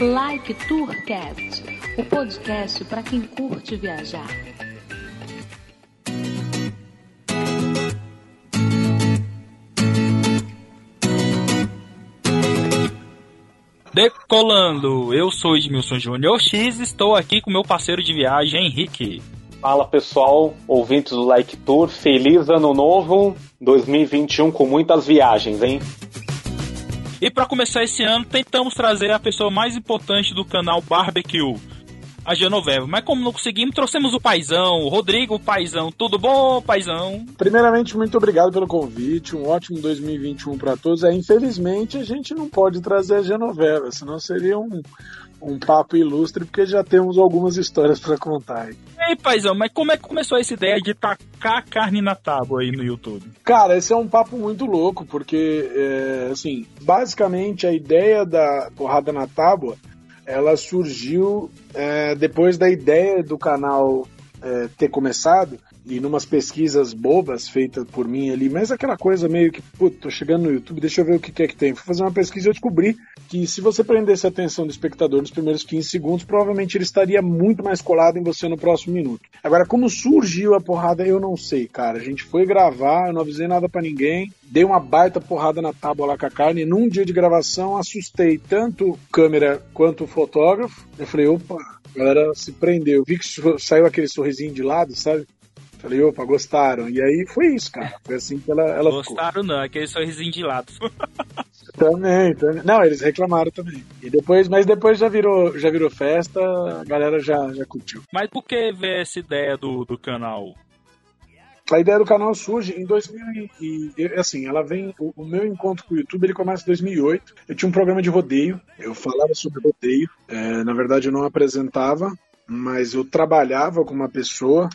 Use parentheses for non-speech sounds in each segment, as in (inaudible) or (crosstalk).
Like Tourcast, o podcast para quem curte viajar. Decolando, eu sou Edmilson Júnior X e estou aqui com meu parceiro de viagem, Henrique. Fala pessoal, ouvintes do Like Tour, feliz ano novo 2021 com muitas viagens, hein? E para começar esse ano, tentamos trazer a pessoa mais importante do canal Barbecue, a Genoveva. Mas como não conseguimos, trouxemos o Paizão, o Rodrigo Paizão. Tudo bom, Paizão? Primeiramente, muito obrigado pelo convite. Um ótimo 2021 para todos. É, infelizmente, a gente não pode trazer a Genoveva, senão seria um, um papo ilustre, porque já temos algumas histórias para contar. Aí. Ei, paizão, mas como é que começou essa ideia de tacar carne na tábua aí no YouTube? Cara, esse é um papo muito louco, porque, é, assim, basicamente a ideia da porrada na tábua, ela surgiu é, depois da ideia do canal é, ter começado, e numas pesquisas bobas feitas por mim ali, mas aquela coisa meio que, putz, tô chegando no YouTube, deixa eu ver o que é que tem. Fui fazer uma pesquisa e eu descobri que se você prendesse a atenção do espectador nos primeiros 15 segundos, provavelmente ele estaria muito mais colado em você no próximo minuto. Agora, como surgiu a porrada, eu não sei, cara. A gente foi gravar, eu não avisei nada para ninguém, dei uma baita porrada na tábua lá com a carne, e num dia de gravação assustei tanto câmera quanto o fotógrafo. Eu falei, opa, a galera se prendeu. Vi que saiu aquele sorrisinho de lado, sabe? Falei, opa, gostaram. E aí foi isso, cara. Foi assim que ela, ela Gostaram ficou. não, aquele sorrisinho de lado. (laughs) também, também. Não, eles reclamaram também. E depois, mas depois já virou, já virou festa, a galera já, já curtiu. Mas por que ver essa ideia do, do canal? A ideia do canal surge em 2000 e, assim, ela vem, o, o, meu encontro com o YouTube, ele começa em 2008. Eu tinha um programa de rodeio, eu falava sobre rodeio, é, na verdade eu não apresentava, mas eu trabalhava com uma pessoa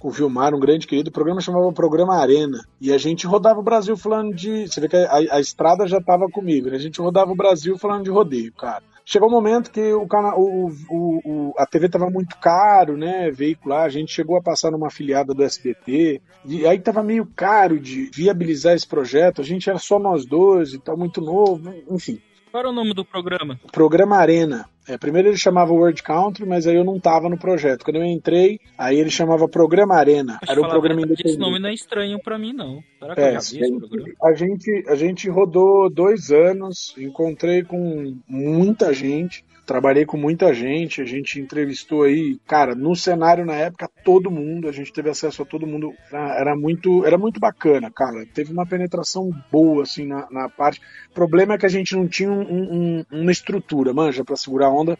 com o Vilmar, um grande querido. O programa chamava Programa Arena. E a gente rodava o Brasil falando de. Você vê que a, a estrada já estava comigo, né? A gente rodava o Brasil falando de rodeio, cara. Chegou um momento que o canal, o, o, o, a TV estava muito caro, né? Veicular. A gente chegou a passar numa afiliada do SBT. E aí estava meio caro de viabilizar esse projeto. A gente era só nós dois e tal, muito novo, enfim. Qual era o nome do programa? Programa Arena. É, primeiro ele chamava World Country, mas aí eu não tava no projeto. Quando eu entrei, aí ele chamava Programa Arena. Era um programa independente. Esse nome não é estranho para mim, não. Será que é, a gente, a gente rodou dois anos, encontrei com muita gente trabalhei com muita gente, a gente entrevistou aí, cara, no cenário na época, todo mundo, a gente teve acesso a todo mundo, era muito, era muito bacana, cara, teve uma penetração boa, assim, na, na parte, o problema é que a gente não tinha um, um, uma estrutura, manja, para segurar a onda,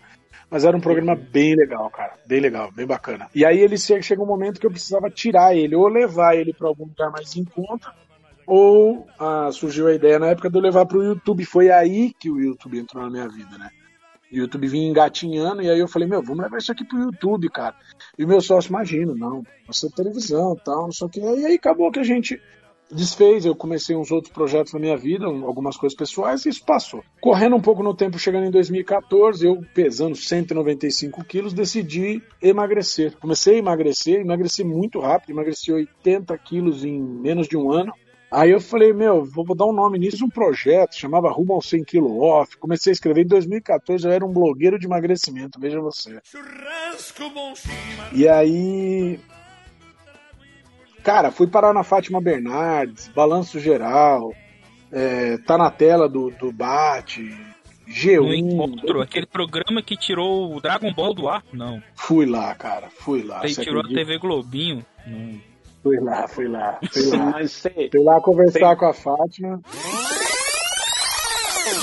mas era um programa bem legal, cara, bem legal, bem bacana. E aí ele chega um momento que eu precisava tirar ele, ou levar ele para algum lugar mais em conta, ou ah, surgiu a ideia na época de eu levar para o YouTube. Foi aí que o YouTube entrou na minha vida, né? O YouTube vinha engatinhando, e aí eu falei, meu, vamos levar isso aqui pro YouTube, cara. E meu sócio, imagina, não, você televisão tal, não sei o que. E aí acabou que a gente desfez, eu comecei uns outros projetos na minha vida, algumas coisas pessoais, e isso passou. Correndo um pouco no tempo, chegando em 2014, eu pesando 195 quilos, decidi emagrecer. Comecei a emagrecer, emagreci muito rápido, emagreci 80 quilos em menos de um ano. Aí eu falei, meu, vou, dar um nome nisso, um projeto, chamava Rumo ao 100 kg Off. Comecei a escrever em 2014, eu era um blogueiro de emagrecimento, veja você. E aí. Cara, fui parar na Fátima Bernardes, Balanço Geral, é, tá na tela do, do Bate, G1. No encontro, aquele programa que tirou o Dragon Ball do ar? Não. Fui lá, cara, fui lá. Ele tirou acredita? a TV Globinho? Não. Fui lá, fui lá, fui lá. fui lá conversar com a Fátima.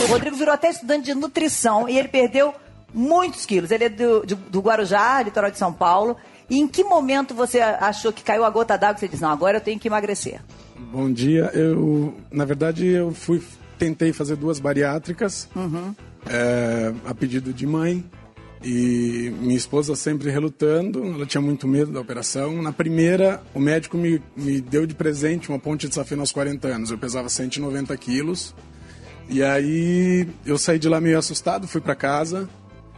O Rodrigo virou até estudante de nutrição e ele perdeu muitos quilos. Ele é do, de, do Guarujá, litoral de São Paulo. E em que momento você achou que caiu a gota d'água e você disse, não, agora eu tenho que emagrecer? Bom dia. Eu, na verdade, eu fui, tentei fazer duas bariátricas uhum. é, a pedido de mãe. E minha esposa sempre relutando, ela tinha muito medo da operação. Na primeira, o médico me, me deu de presente uma ponte de safena aos 40 anos. Eu pesava 190 quilos. E aí eu saí de lá meio assustado, fui para casa.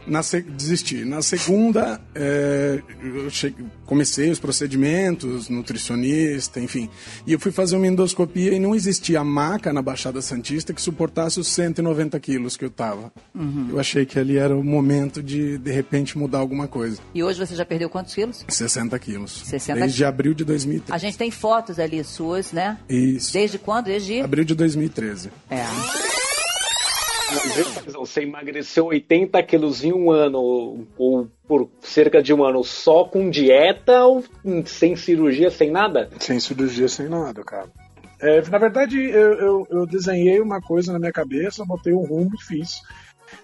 Na se... Desisti. Na segunda, é, eu cheguei, comecei os procedimentos, nutricionista, enfim. E eu fui fazer uma endoscopia e não existia maca na Baixada Santista que suportasse os 190 quilos que eu tava. Uhum. Eu achei que ali era o momento de, de repente, mudar alguma coisa. E hoje você já perdeu quantos quilos? 60 quilos. 60 Desde abril de 2013. A gente tem fotos ali suas, né? Isso. Desde quando? Desde... Abril de 2013. É. Você emagreceu 80 quilos em um ano, ou por cerca de um ano, só com dieta ou sem cirurgia, sem nada? Sem cirurgia, sem nada, cara. É, na verdade, eu, eu, eu, desenhei uma coisa na minha cabeça, botei um rumo e fiz.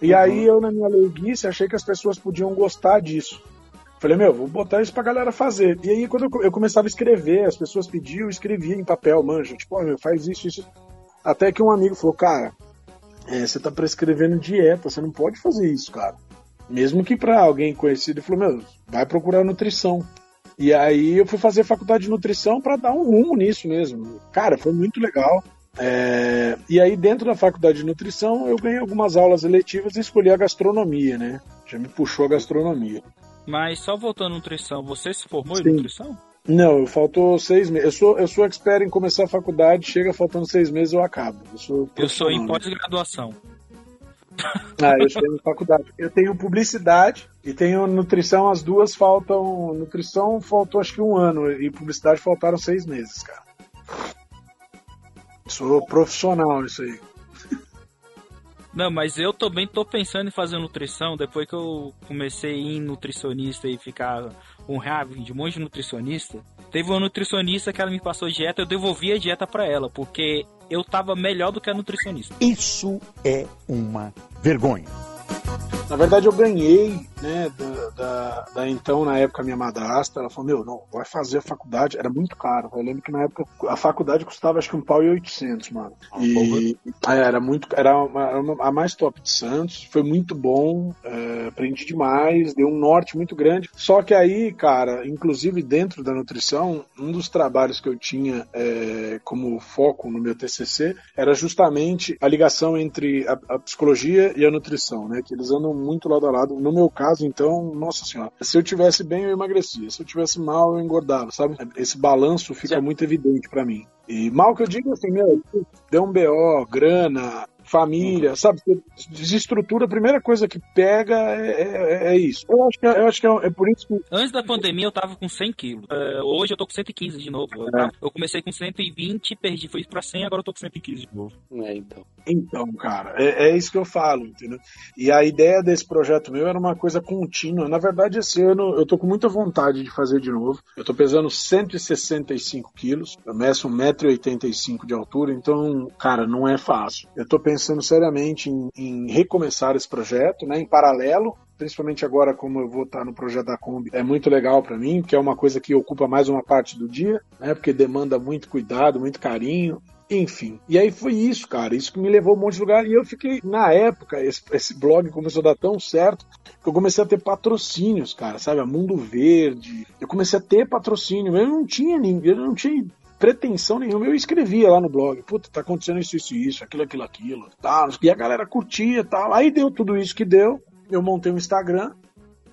E uhum. aí eu, na minha leiguice, achei que as pessoas podiam gostar disso. Falei, meu, vou botar isso pra galera fazer. E aí, quando eu, eu começava a escrever, as pessoas pediam, eu escrevia em papel, manja, tipo, oh, meu, faz isso, isso. Até que um amigo falou, cara, é, você tá prescrevendo dieta, você não pode fazer isso, cara. Mesmo que para alguém conhecido, ele falou, meu, vai procurar nutrição. E aí eu fui fazer faculdade de nutrição para dar um rumo nisso mesmo. Cara, foi muito legal. É... E aí dentro da faculdade de nutrição eu ganhei algumas aulas eletivas e escolhi a gastronomia, né? Já me puxou a gastronomia. Mas só voltando à nutrição, você se formou Sim. em nutrição? Não, faltou seis meses. Eu sou, eu sou expert em começar a faculdade, chega faltando seis meses eu acabo. Eu sou, eu sou em pós-graduação. Ah, eu estou em faculdade. Eu tenho publicidade e tenho nutrição, as duas faltam. Nutrição faltou acho que um ano e publicidade faltaram seis meses, cara. Sou profissional nisso aí. Não, mas eu também tô pensando em fazer nutrição depois que eu comecei a ir em nutricionista e ficar um rabo de um monte de nutricionista. Teve uma nutricionista que ela me passou dieta, eu devolvi a dieta para ela, porque eu tava melhor do que a nutricionista. Isso é uma vergonha. Na verdade, eu ganhei, né, da, da, da, então, na época, minha madrasta. Ela falou: Meu, não, vai fazer a faculdade. Era muito caro. Eu lembro que na época a faculdade custava acho que um pau e oitocentos, mano. Ah, e é, era muito. Era uma, uma, a mais top de Santos. Foi muito bom. É, aprendi demais. Deu um norte muito grande. Só que aí, cara, inclusive dentro da nutrição, um dos trabalhos que eu tinha é, como foco no meu TCC era justamente a ligação entre a, a psicologia e a nutrição, né? Que eles andam muito lado a lado. No meu caso, então, nossa senhora, se eu tivesse bem, eu emagrecia. Se eu tivesse mal, eu engordava, sabe? Esse balanço fica muito evidente para mim. E mal que eu digo assim, meu, deu um BO, grana, família, sabe? Desestrutura, a primeira coisa que pega é, é, é isso. Eu acho que, é, eu acho que é, é, por isso que. Antes da pandemia eu tava com 100 quilos. Uh, hoje eu tô com 115 de novo. Eu, é. eu comecei com 120, perdi, fui pra 100, agora eu tô com 115 de novo. É, então. Então, cara, é, é isso que eu falo, entendeu? E a ideia desse projeto meu era uma coisa contínua. Na verdade, esse ano eu tô com muita vontade de fazer de novo. Eu tô pesando 165 quilos, eu meço 1,85m de altura, então, cara, não é fácil. Eu tô pensando pensando seriamente em, em recomeçar esse projeto, né, em paralelo principalmente agora como eu vou estar no projeto da Kombi, é muito legal para mim, porque é uma coisa que ocupa mais uma parte do dia, né? Porque demanda muito cuidado, muito carinho. Enfim, e aí foi isso, cara. Isso que me levou a um monte de lugar. E eu fiquei, na época, esse, esse blog começou a dar tão certo que eu comecei a ter patrocínios, cara, sabe? A Mundo Verde. Eu comecei a ter patrocínio. Eu não tinha ninguém, eu não tinha pretensão nenhuma. Eu escrevia lá no blog, puta, tá acontecendo isso, isso, isso, aquilo, aquilo, aquilo, tal. E a galera curtia tal. Aí deu tudo isso que deu. Eu montei um Instagram,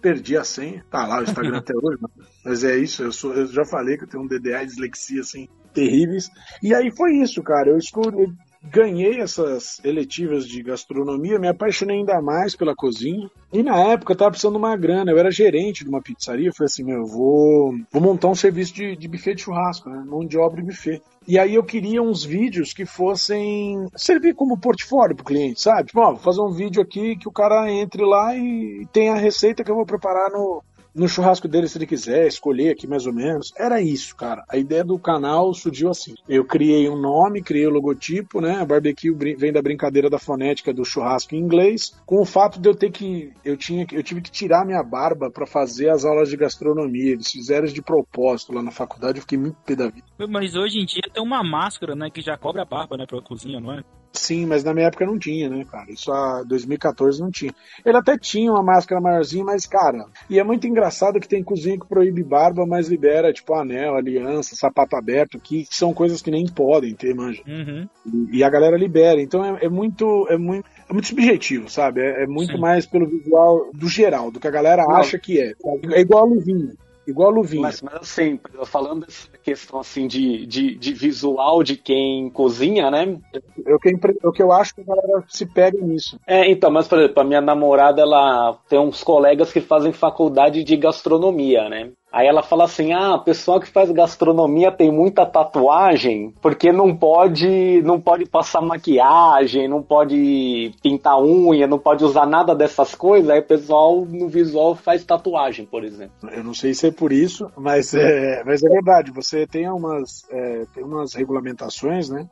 perdi a senha. Tá lá o Instagram (laughs) até hoje, mas é isso. Eu, sou, eu já falei que eu tenho um DDA e dislexia assim terríveis. E aí foi isso, cara. Eu escolhi, ganhei essas eletivas de gastronomia, me apaixonei ainda mais pela cozinha. E na época eu tava precisando de uma grana, eu era gerente de uma pizzaria, eu falei assim, meu, eu vou, vou montar um serviço de, de buffet de churrasco, né? Mão de obra e buffet. E aí eu queria uns vídeos que fossem servir como portfólio pro cliente, sabe? Tipo, ó, vou fazer um vídeo aqui que o cara entre lá e tenha a receita que eu vou preparar no, no churrasco dele se ele quiser, escolher aqui mais ou menos. Era isso, cara. A ideia do canal surgiu assim. Eu criei um nome, criei o logotipo, né? A barbecue vem da brincadeira da fonética do churrasco em inglês, com o fato de eu ter que eu tinha eu tive que tirar minha barba para fazer as aulas de gastronomia. Eles fizeram de propósito lá na faculdade, eu fiquei muito pé da vida. Mas hoje em dia tem uma máscara, né, que já cobre a barba, né, pra cozinha, não é? Sim, mas na minha época não tinha, né, cara? Isso a 2014 não tinha. Ele até tinha uma máscara maiorzinha, mas, cara, e é muito engraçado que tem cozinha que proíbe barba, mas libera, tipo, anel, aliança, sapato aberto, que são coisas que nem podem ter, manja. Uhum. E, e, a galera libera. Então é, é, muito, é muito é muito subjetivo, sabe? É, é muito Sim. mais pelo visual do geral, do que a galera acha que é. É igual a luvinha. Igual a luvinha. Mas, mas assim, falando dessa questão assim de, de, de visual de quem cozinha, né? É o que, é o que eu acho que a galera se pega nisso. É, então, mas por exemplo, a minha namorada, ela tem uns colegas que fazem faculdade de gastronomia, né? Aí ela fala assim: ah, o pessoal que faz gastronomia tem muita tatuagem, porque não pode, não pode passar maquiagem, não pode pintar unha, não pode usar nada dessas coisas. Aí o pessoal no visual faz tatuagem, por exemplo. Eu não sei se é por isso, mas é, mas é verdade. Você tem umas, é, tem umas regulamentações, né?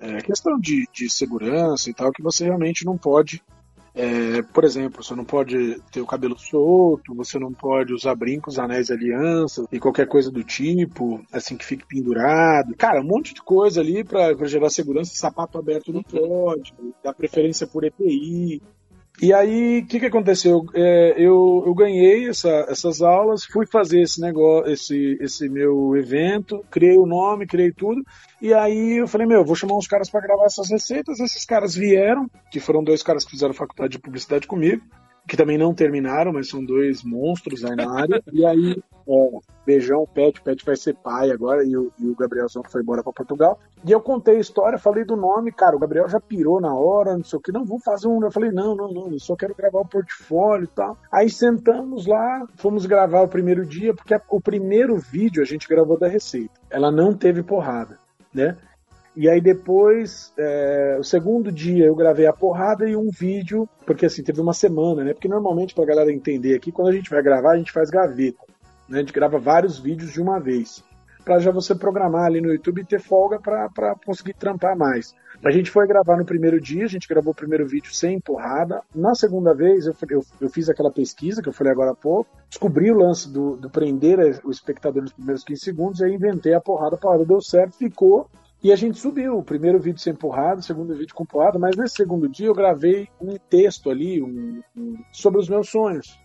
É, questão de, de segurança e tal, que você realmente não pode. É, por exemplo, você não pode ter o cabelo solto, você não pode usar brincos, anéis alianças e qualquer coisa do tipo, assim que fique pendurado. Cara, um monte de coisa ali pra gerar segurança. Sapato aberto não pode, dá preferência por EPI. E aí, o que, que aconteceu? É, eu, eu ganhei essa- essas aulas, fui fazer esse negócio, esse, esse meu evento, criei o nome, criei tudo. E aí eu falei, meu, vou chamar uns caras para gravar essas receitas. Esses caras vieram, que foram dois caras que fizeram faculdade de publicidade comigo, que também não terminaram, mas são dois monstros aí na área. E aí, é, beijão, Pet, Pet vai ser pai agora, e o, e o foi embora para Portugal. E eu contei a história, falei do nome, cara, o Gabriel já pirou na hora, não sei o que, não, vamos fazer um. Eu falei, não, não, não, eu só quero gravar o portfólio e tal. Aí sentamos lá, fomos gravar o primeiro dia, porque o primeiro vídeo a gente gravou da receita. Ela não teve porrada, né? E aí depois, é, o segundo dia eu gravei a porrada e um vídeo, porque assim, teve uma semana, né? Porque normalmente, pra galera entender aqui, quando a gente vai gravar, a gente faz gaveta. Né? A gente grava vários vídeos de uma vez. Pra já você programar ali no YouTube e ter folga pra, conseguir trampar mais. A gente foi gravar no primeiro dia, a gente gravou o primeiro vídeo sem porrada. Na segunda vez, eu, eu, eu fiz aquela pesquisa que eu falei agora há pouco, descobri o lance do, do prender o espectador nos primeiros 15 segundos, e aí inventei a porrada, a porrada deu certo, ficou. E a gente subiu, o primeiro vídeo sem porrada, o segundo vídeo com porrada, mas nesse segundo dia eu gravei um texto ali um- um- sobre os meus sonhos.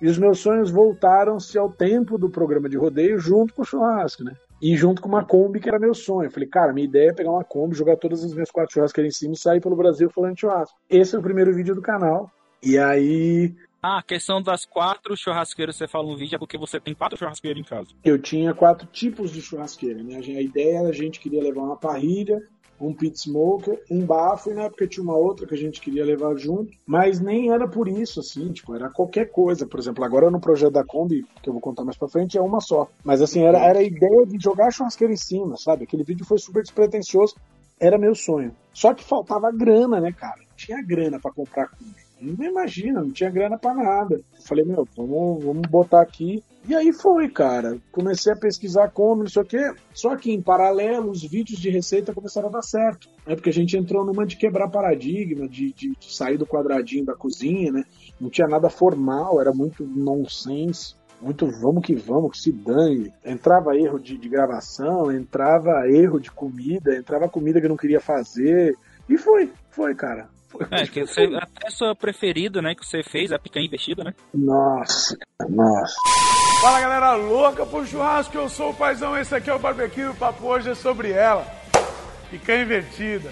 E os meus sonhos voltaram-se ao tempo do programa de rodeio junto com o churrasco, né? E junto com uma Kombi, que era meu sonho. Eu falei, cara, minha ideia é pegar uma Kombi, jogar todas as minhas quatro churrasqueiras em cima e sair pelo Brasil falando churrasco. Esse é o primeiro vídeo do canal. E aí Ah, a questão das quatro churrasqueiras que você fala no vídeo é porque você tem quatro churrasqueiras em casa. eu tinha quatro tipos de churrasqueira, né? A ideia era a gente queria levar uma parrilha, um pit smoker, um bafo, e na época tinha uma outra que a gente queria levar junto, mas nem era por isso, assim, tipo, era qualquer coisa. Por exemplo, agora no projeto da Kombi, que eu vou contar mais pra frente, é uma só. Mas assim, era, era a ideia de jogar a churrasqueira em cima, sabe? Aquele vídeo foi super despretensioso, era meu sonho. Só que faltava grana, né, cara? Não tinha grana pra comprar Kombi. Não imagina, não tinha grana pra nada. Falei, meu, vamos, vamos botar aqui. E aí foi, cara. Comecei a pesquisar como, não sei o quê. Só que em paralelo, os vídeos de receita começaram a dar certo. É porque a gente entrou numa de quebrar paradigma, de, de, de sair do quadradinho da cozinha, né? Não tinha nada formal, era muito nonsense. Muito vamos que vamos, que se dane. Entrava erro de, de gravação, entrava erro de comida, entrava comida que eu não queria fazer. E foi, foi, cara. É, que você, até a sua preferida, né, que você fez, a picanha investida, né? Nossa, nossa. Fala galera louca pro churrasco, eu sou o Paizão, esse aqui é o Barbecue, o papo hoje é sobre ela. Picanha invertida.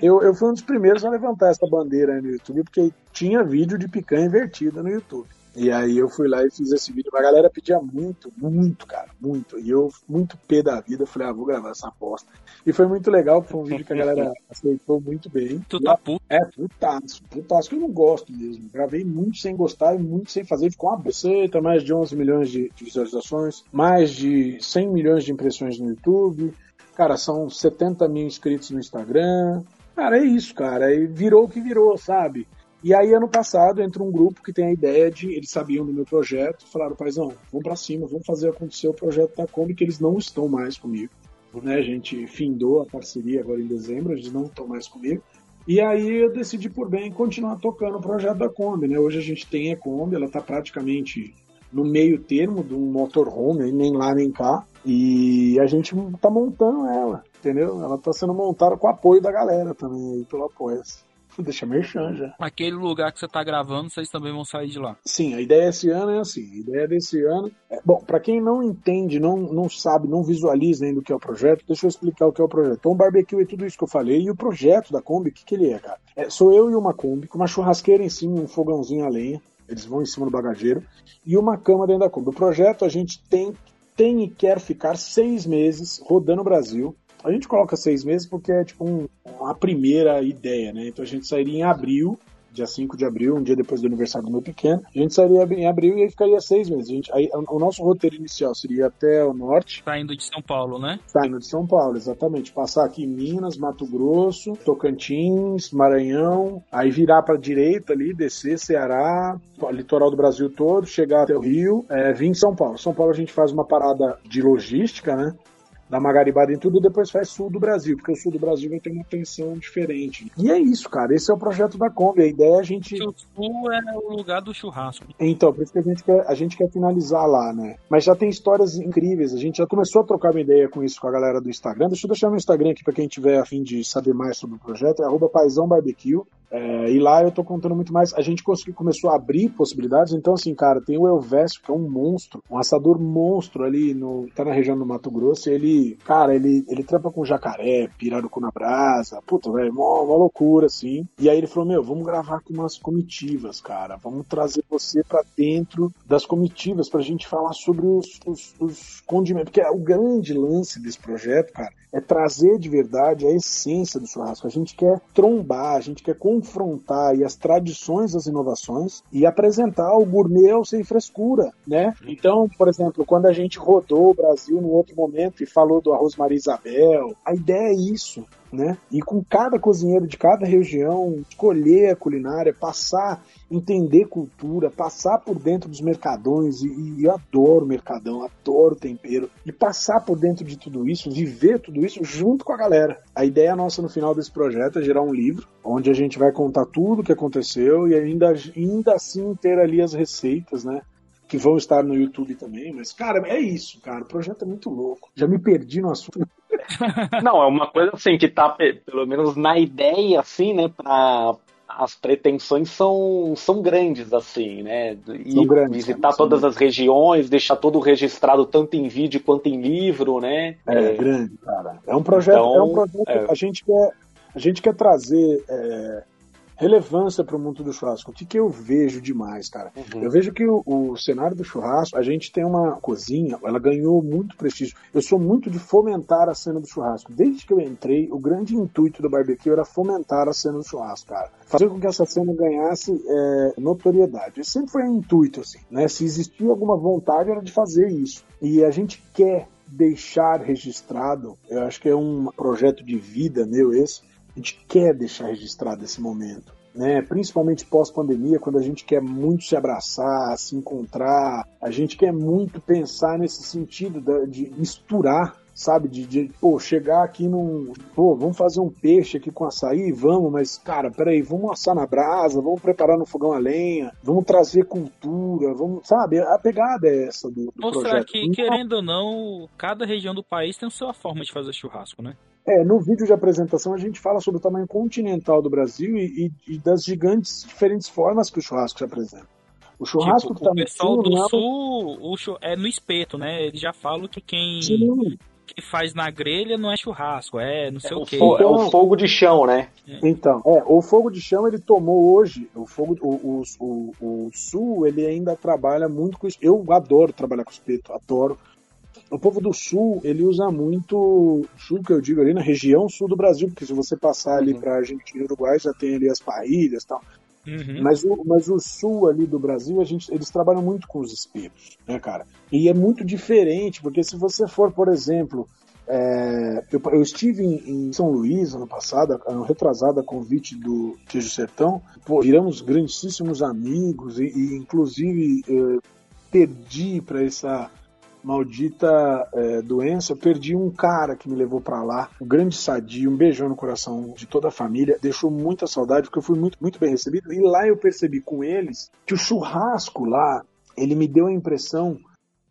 Eu, eu fui um dos primeiros a levantar essa bandeira aí no YouTube, porque tinha vídeo de picanha invertida no YouTube. E aí eu fui lá e fiz esse vídeo. A galera pedia muito, muito, cara, muito. E eu, muito pé da vida, falei, ah, vou gravar essa aposta. E foi muito legal, foi um vídeo que a galera (laughs) aceitou muito bem. Tu tá puto. É, putaço, putaço, que eu não gosto mesmo. Gravei muito sem gostar e muito sem fazer. Ficou uma receita, mais de 11 milhões de, de visualizações, mais de 100 milhões de impressões no YouTube. Cara, são 70 mil inscritos no Instagram. Cara, é isso, cara. E virou o que virou, sabe? E aí, ano passado, entra um grupo que tem a ideia de. Eles sabiam do meu projeto, falaram, paizão, vamos pra cima, vamos fazer acontecer o projeto da Kombi, que eles não estão mais comigo. Né? A gente findou a parceria agora em dezembro, eles não estão mais comigo. E aí eu decidi por bem continuar tocando o projeto da Kombi, né? Hoje a gente tem a Kombi, ela tá praticamente no meio termo de um motorhome, nem lá nem cá. E a gente tá montando ela, entendeu? Ela tá sendo montada com o apoio da galera também, aí, pelo apoio. (laughs) Deixa merchan já. Aquele lugar que você tá gravando, vocês também vão sair de lá. Sim, a ideia esse ano é assim. A ideia desse ano. É, bom, para quem não entende, não, não sabe, não visualiza ainda o que é o projeto, deixa eu explicar o que é o projeto. Então, o barbecue é tudo isso que eu falei. E o projeto da Kombi, o que, que ele é, cara? É, sou eu e uma Kombi, com uma churrasqueira em cima, um fogãozinho a lenha. Eles vão em cima do bagageiro. E uma cama dentro da Kombi. O projeto a gente tem, tem e quer ficar seis meses rodando o Brasil. A gente coloca seis meses porque é tipo um, uma primeira ideia, né? Então a gente sairia em abril, dia 5 de abril, um dia depois do aniversário do meu pequeno. A gente sairia em abril e aí ficaria seis meses. A gente, aí, o nosso roteiro inicial seria até o norte. Saindo de São Paulo, né? Saindo de São Paulo, exatamente. Passar aqui em Minas, Mato Grosso, Tocantins, Maranhão, aí virar para direita ali, descer Ceará, litoral do Brasil todo, chegar até o Rio, é, vir em São Paulo. São Paulo a gente faz uma parada de logística, né? Dá uma garibada em tudo e depois faz sul do Brasil, porque o sul do Brasil vai ter uma tensão diferente. E é isso, cara. Esse é o projeto da Kombi. A ideia é a gente. O sul é o lugar do churrasco. Então, por isso que a gente quer, a gente quer finalizar lá, né? Mas já tem histórias incríveis. A gente já começou a trocar uma ideia com isso com a galera do Instagram. Deixa eu deixar meu Instagram aqui para quem tiver a fim de saber mais sobre o projeto. É arroba paizão barbecue. É, e lá eu tô contando muito mais. A gente conseguiu, começou a abrir possibilidades. Então, assim, cara, tem o Elvésio, que é um monstro, um assador monstro ali no. tá na região do Mato Grosso. Ele, cara, ele, ele trampa com jacaré, pirarucu na brasa. Puta, velho, uma, uma loucura, assim. E aí ele falou: Meu, vamos gravar com umas comitivas, cara. Vamos trazer você para dentro das comitivas pra gente falar sobre os, os, os condimentos. Porque o grande lance desse projeto, cara, é trazer de verdade a essência do churrasco. A gente quer trombar, a gente quer confrontar as tradições as inovações e apresentar o gourmet sem frescura, né? Então, por exemplo, quando a gente rodou o Brasil no outro momento e falou do arroz Maria Isabel, a ideia é isso. Né? E com cada cozinheiro de cada região, escolher a culinária, passar, entender cultura, passar por dentro dos mercadões, e, e eu adoro mercadão, adoro tempero, e passar por dentro de tudo isso, viver tudo isso junto com a galera. A ideia nossa no final desse projeto é gerar um livro, onde a gente vai contar tudo o que aconteceu e ainda, ainda assim ter ali as receitas, né? que vão estar no YouTube também, mas, cara, é isso, cara. O projeto é muito louco. Já me perdi no assunto. (laughs) Não, é uma coisa assim que tá, pelo menos na ideia, assim, né, pra, as pretensões são, são grandes, assim, né? E grandes, visitar todas as regiões, deixar tudo registrado tanto em vídeo quanto em livro, né? É, é grande, cara. É um projeto, então, é um projeto é. a gente quer a gente quer trazer é, relevância para o mundo do churrasco. O que, que eu vejo demais, cara? Uhum. Eu vejo que o, o, cenário do churrasco, a gente tem uma cozinha, ela ganhou muito prestígio. Eu sou muito de fomentar a cena do churrasco. Desde que eu entrei, o grande intuito do barbecue era fomentar a cena do churrasco, cara. Fazer com que essa cena ganhasse é, notoriedade. Esse sempre foi um intuito, assim, né? Se existia alguma vontade, era de fazer isso. E a gente quer deixar registrado, eu acho que é um projeto de vida meu esse, a gente quer deixar registrado esse momento. Né, principalmente pós-pandemia, quando a gente quer muito se abraçar, se encontrar, a gente quer muito pensar nesse sentido de misturar, sabe? De, de pô, chegar aqui num. Pô, vamos fazer um peixe aqui com açaí? Vamos, mas, cara, peraí, vamos assar na brasa, vamos preparar no fogão a lenha, vamos trazer cultura, vamos, sabe? A pegada é essa do, do Mostrar projeto. que, querendo ou não, cada região do país tem a sua forma de fazer churrasco, né? É, no vídeo de apresentação a gente fala sobre o tamanho continental do Brasil e, e, e das gigantes diferentes formas que o churrasco se apresenta. O churrasco tipo, que tá o pessoal do não é... sul o é no espeto, né? Eles já falam que quem, Sim. que faz na grelha não é churrasco, é não sei É o o, quê. fo- é o fogo de chão, né? Então, é, o fogo de chão ele tomou hoje, o fogo, o, o, o, o sul ele ainda trabalha muito com isso. Eu adoro trabalhar com espeto, adoro. O povo do sul, ele usa muito, sul que eu digo ali na região sul do Brasil, porque se você passar ali Uhum. para Argentina e Uruguai já tem ali as parrilhas e tal. Uhum. Mas o, mas o sul ali do Brasil, a gente, eles trabalham muito com os espetos, né, cara? E é muito diferente, porque se você for, por exemplo, é, eu, eu estive em, em São Luís ano passado, ano retrasado, a convite do Queijo Sertão, pô, viramos grandíssimos amigos e, e inclusive, eh, perdi para essa maldita é, doença, eu perdi um cara que me levou para lá, um grande sadio, um beijão no coração de toda a família, deixou muita saudade, porque eu fui muito, muito bem recebido, e lá eu percebi com eles que o churrasco lá, ele me deu a impressão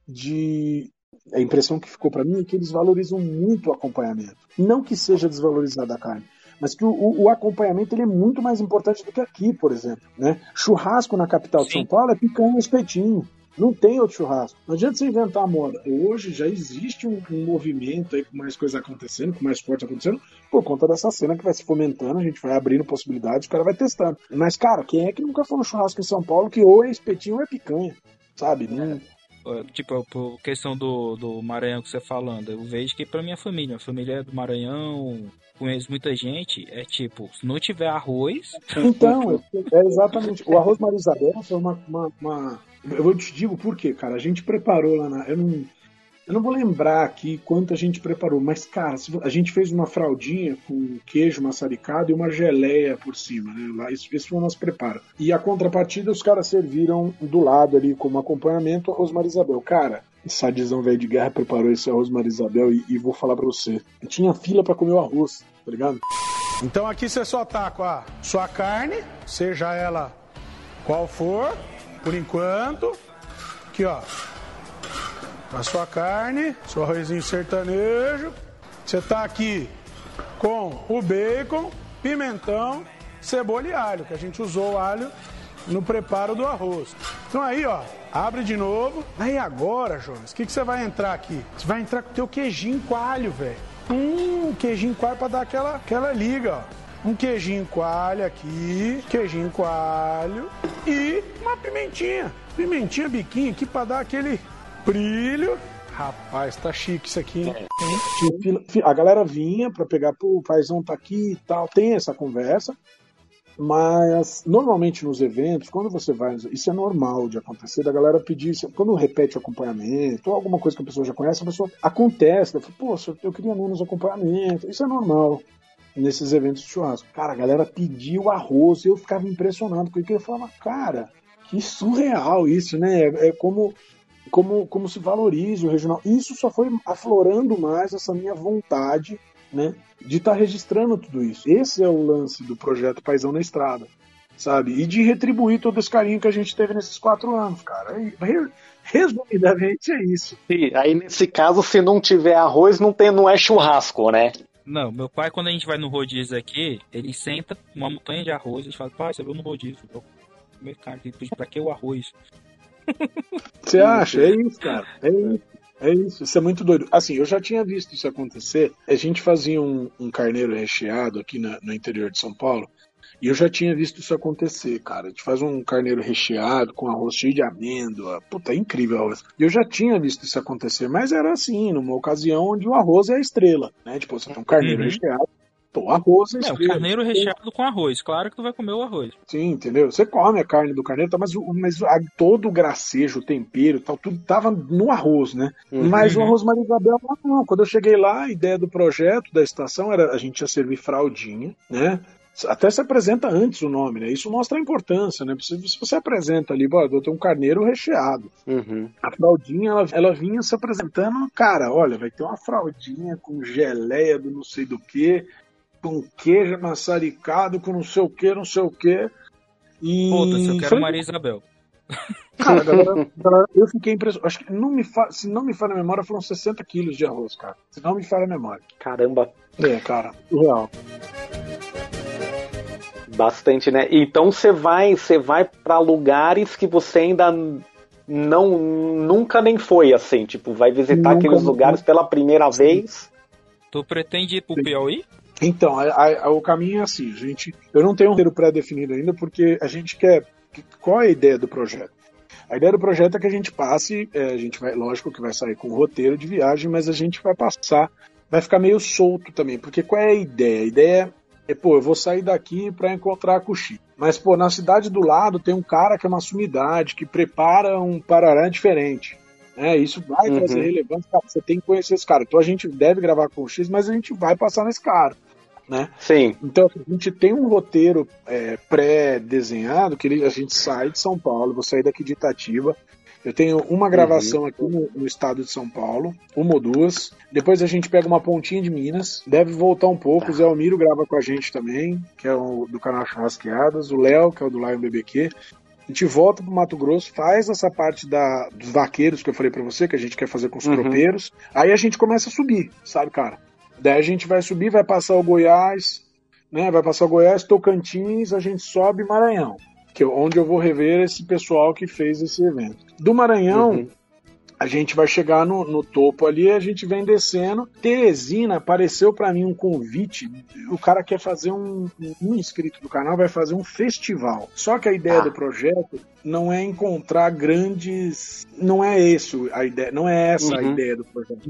de... A impressão que ficou para mim é que eles valorizam muito o acompanhamento. Não que seja desvalorizada a carne, mas que o, o, acompanhamento ele é muito mais importante do que aqui, por exemplo. Né? Churrasco na capital de Sim. São Paulo é picanha e espetinho. Não tem outro churrasco. Não adianta você inventar a moda. Hoje já existe um, um movimento aí com mais coisas acontecendo, com mais esporte acontecendo, por conta dessa cena que vai se fomentando, a gente vai abrindo possibilidades, o cara vai testando. Mas, cara, quem é que nunca foi no churrasco em São Paulo que ou é espetinho ou é picanha? Sabe? Não- É, Tipo, por questão do, do Maranhão que você falando, eu vejo que pra minha família, minha família é do Maranhão, conheço muita gente, é tipo, se não tiver arroz, Então, (laughs) é, é exatamente. O arroz Marisabel foi uma, uma, uma- Eu te digo por quê, cara. A gente preparou lá na. Eu não, eu não vou lembrar aqui quanto a gente preparou, mas, cara, a gente fez uma fraldinha com queijo maçaricado e uma geleia por cima, né? Lá, esse foi o nosso preparo. E a contrapartida, os caras serviram do lado ali, como acompanhamento, o arroz Marisabel. Cara. Sadizão velho de guerra preparou esse arroz Marisabel e, e vou falar pra você. Tinha fila pra comer o arroz, tá ligado? Então aqui você só tá com a sua carne, seja ela qual for, por enquanto. Aqui, ó. A sua carne, seu arrozinho sertanejo. Você tá aqui com o bacon, pimentão, cebola e alho, que a gente usou o alho no preparo do arroz. Então aí, ó, abre de novo. Aí agora, Jonas, o que, que você vai entrar aqui? Você vai entrar com o teu queijinho coalho, velho. Hum, queijinho coalho pra dar aquela, aquela liga, ó. Um queijinho coalho aqui, queijinho coalho e uma pimentinha. Pimentinha biquinho aqui pra dar aquele brilho. Rapaz, tá chique isso aqui, hein? A galera vinha pra pegar, pô, o paizão tá aqui e tal, tem essa conversa. Mas normalmente nos eventos, quando você vai, isso é normal de acontecer, da galera pedir, quando repete o acompanhamento, ou alguma coisa que a pessoa já conhece, a pessoa acontece, ela fala, pô, eu queria menos acompanhamento, isso é normal nesses eventos de churrasco. Cara, a galera pediu arroz, eu ficava impressionado, porque eu falava, cara, que surreal isso, né? É, é como como, como se valoriza o regional. Isso só foi aflorando mais essa minha vontade né, de estar registrando tudo isso. Esse é o lance do projeto Paisão na Estrada, sabe? E de retribuir todo esse carinho que a gente teve nesses quatro anos, cara. Re- resumidamente é isso. E aí, nesse caso, se não tiver arroz, não, tem, não é churrasco, né? Não, meu pai, quando a gente vai no rodízio aqui, ele senta uma montanha de arroz e fala, pai, você viu no rodízio? Eu comer carne, pra que o arroz? (laughs) Você acha? É isso, cara. É isso. É isso, isso é muito doido. Assim, eu já tinha visto isso acontecer. A gente fazia um, um carneiro recheado aqui na- no interior de São Paulo. E eu já tinha visto isso acontecer, cara. A gente faz um carneiro recheado com arroz cheio de amêndoa. Puta, é incrível. E eu já tinha visto isso acontecer, mas era assim, numa ocasião onde o arroz é a estrela, né? Tipo, você tem um carneiro Uhum. recheado, pô, arroz é a É, o carneiro recheado com arroz. Claro que tu vai comer o arroz. Sim, entendeu? Você come a carne do carneiro, tá, mas, o- mas a- todo o gracejo, o tempero, tal, tudo tava no arroz, né? Uhum. Mas o arroz Maria Isabel, não. Quando eu cheguei lá, a ideia do projeto, da estação, era a gente ia servir fraldinha, né? Até se apresenta antes o nome, né? Isso mostra a importância, né? Se, se você apresenta ali, bora, eu tenho um carneiro recheado. Uhum. A fraldinha, ela, ela vinha se apresentando, cara, olha, vai ter uma fraldinha com geleia do não sei do que, com queijo maçaricado, com não sei o que, não sei o que. E Foda-se, eu quero foi- Maria Isabel. (laughs) Cara, galera- eu fiquei impressionado. Acho que não me fa... se não me falha a memória, foram 60 quilos de arroz, cara. Se não me falha a memória. Caramba, É, cara, real. Bastante, né? Então você vai, você vai para lugares que você ainda não nunca nem foi assim, tipo, vai visitar Nunca, aqueles nunca. lugares pela primeira vez. Tu pretende ir pro Piauí? Então, a- a- o caminho é assim, gente. Eu não tenho um roteiro pré-definido ainda, porque a gente quer. Qual é a ideia do projeto? A ideia do projeto é que a gente passe, é, a gente vai, lógico que vai sair com um roteiro de viagem, mas a gente vai passar, vai ficar meio solto também, porque qual é a ideia? A ideia é, pô, eu vou sair daqui para encontrar com o Chico. Mas, pô, na cidade do lado tem um cara que é uma sumidade, que prepara um parará diferente. É, isso vai Uhum. trazer relevância, cara, você tem que conhecer esse cara. Então a gente deve gravar com o X, mas a gente vai passar nesse cara, né? Sim. Então a gente tem um roteiro é, pré-desenhado que a gente sai de São Paulo, vou sair daqui de Itatiba. Eu tenho uma gravação aqui no, no estado de São Paulo, uma ou duas. Depois a gente pega uma pontinha de Minas, deve voltar um pouco. O Zé Almiro grava com a gente também, que é o do canal Churrasqueadas. O Léo, que é o do Lion BBQ. A gente volta pro Mato Grosso, faz essa parte da, dos vaqueiros que eu falei pra você, que a gente quer fazer com os Uhum. tropeiros. Aí a gente começa a subir, sabe, cara? Daí a gente vai subir, vai passar o Goiás, né? Vai passar Goiás, Tocantins, a gente sobe Maranhão, que é onde eu vou rever esse pessoal que fez esse evento. Do Maranhão, Uhum. a gente vai chegar no, no topo ali, a gente vem descendo. Teresina apareceu para mim um convite. O cara quer fazer um, um inscrito do canal vai fazer um festival. Só que a ideia Ah. do projeto não é encontrar grandes, não é isso a ideia, não é essa a Uhum. ideia do projeto.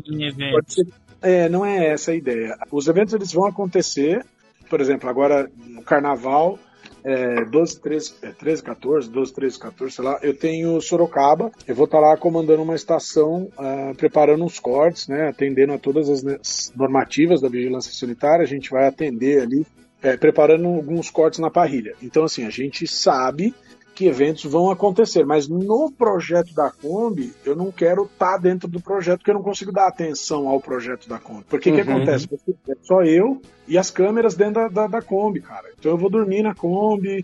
Pode ser- é, não é essa a ideia. Os eventos eles vão acontecer, por exemplo, agora no carnaval, é, 12, 13, é, 13, 14, 12, 13, 14, sei lá, eu tenho Sorocaba, eu vou estar lá comandando uma estação, ah, preparando uns cortes, né, atendendo a todas as normativas da vigilância sanitária, a gente vai atender ali, é, preparando alguns cortes na parrilha. Então, assim, a gente sabe que eventos vão acontecer, mas no projeto da Kombi, eu não quero estar dentro do projeto, porque eu não consigo dar atenção ao projeto da Kombi. Porque o que Uhum. acontece? É só eu e as câmeras dentro da, da, da Kombi, cara. Então eu vou dormir na Kombi.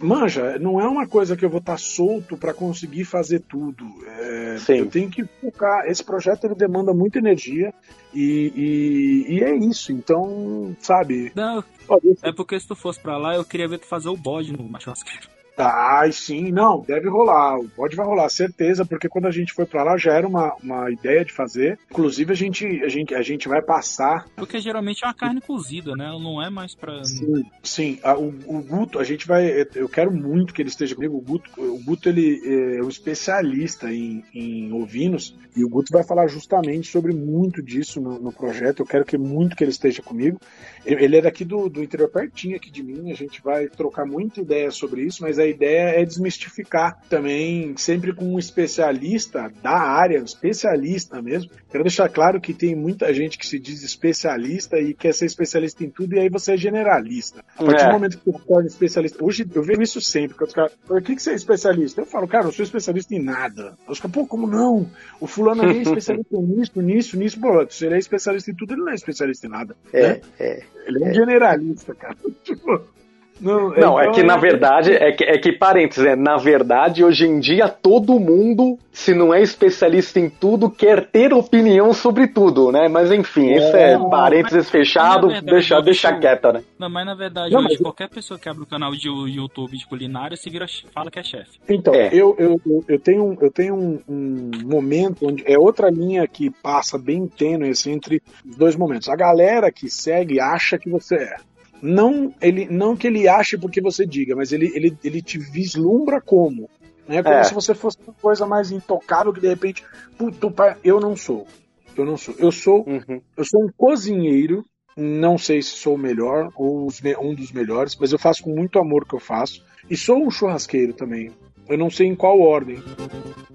Manja, não é uma coisa que eu vou estar solto para conseguir fazer tudo. É, eu tenho que focar. Esse projeto ele demanda muita energia e, e, e é isso. Então, sabe? Não, é porque se tu fosse pra lá, eu queria ver tu fazer o bode no churrasqueiro. Ai, sim, não, deve rolar. O Pode vai rolar, certeza, porque quando a gente foi pra lá já era uma, uma ideia de fazer. Inclusive, a gente, a gente, a gente vai passar. Porque geralmente é uma carne cozida, né? Não é mais pra. Sim, sim. a- o, o Guto, a gente vai. Eu quero muito que ele esteja comigo. O Guto, o Guto ele é um especialista em, em ovinos e o Guto vai falar justamente sobre muito disso no, no projeto. Eu quero que muito que ele esteja comigo. Ele é daqui do, do interior pertinho aqui de mim. A gente vai trocar muita ideia sobre isso, mas a ideia é desmistificar também, sempre com um especialista da área, um especialista mesmo. Quero deixar claro que tem muita gente que se diz especialista e quer ser especialista em tudo, e aí você é generalista. A partir É. do momento que você torna especialista. Hoje eu vejo isso sempre, que os caras, por que, que você é especialista? Eu falo, cara, eu sou especialista em nada. Os caras, pô, como não? O fulano ali é (laughs) especialista nisso, nisso, nisso. Pô, se ele é especialista em tudo, ele não é especialista em nada. É, né? é. Ele é um generalista, cara. (laughs) Tipo, não, Não, é então que na verdade, é que, é que parênteses, é, na verdade, hoje em dia todo mundo, se não é especialista em tudo, quer ter opinião sobre tudo, né? Mas enfim, isso é Não, parênteses fechado, verdade, deixa, deixa quieta, né? Não, mas na verdade, Não, hoje mas- qualquer pessoa que abre um canal de YouTube de culinária se vira, fala que é chefe. Então, É. eu, eu, eu- tenho, um- eu tenho um, um momento onde é outra linha que passa bem tênue assim, entre os dois momentos. A galera que segue acha que você é. Não, ele, não que ele ache porque você diga, mas ele, ele, ele te vislumbra como. Né? Como É. se você fosse uma coisa mais intocável que de repente, puto, pai, eu não sou. Eu não sou. Eu sou Uhum. eu sou um cozinheiro, não sei se sou o melhor ou um dos melhores, mas eu faço com muito amor o que eu faço. E sou um churrasqueiro também. Eu não sei em qual ordem.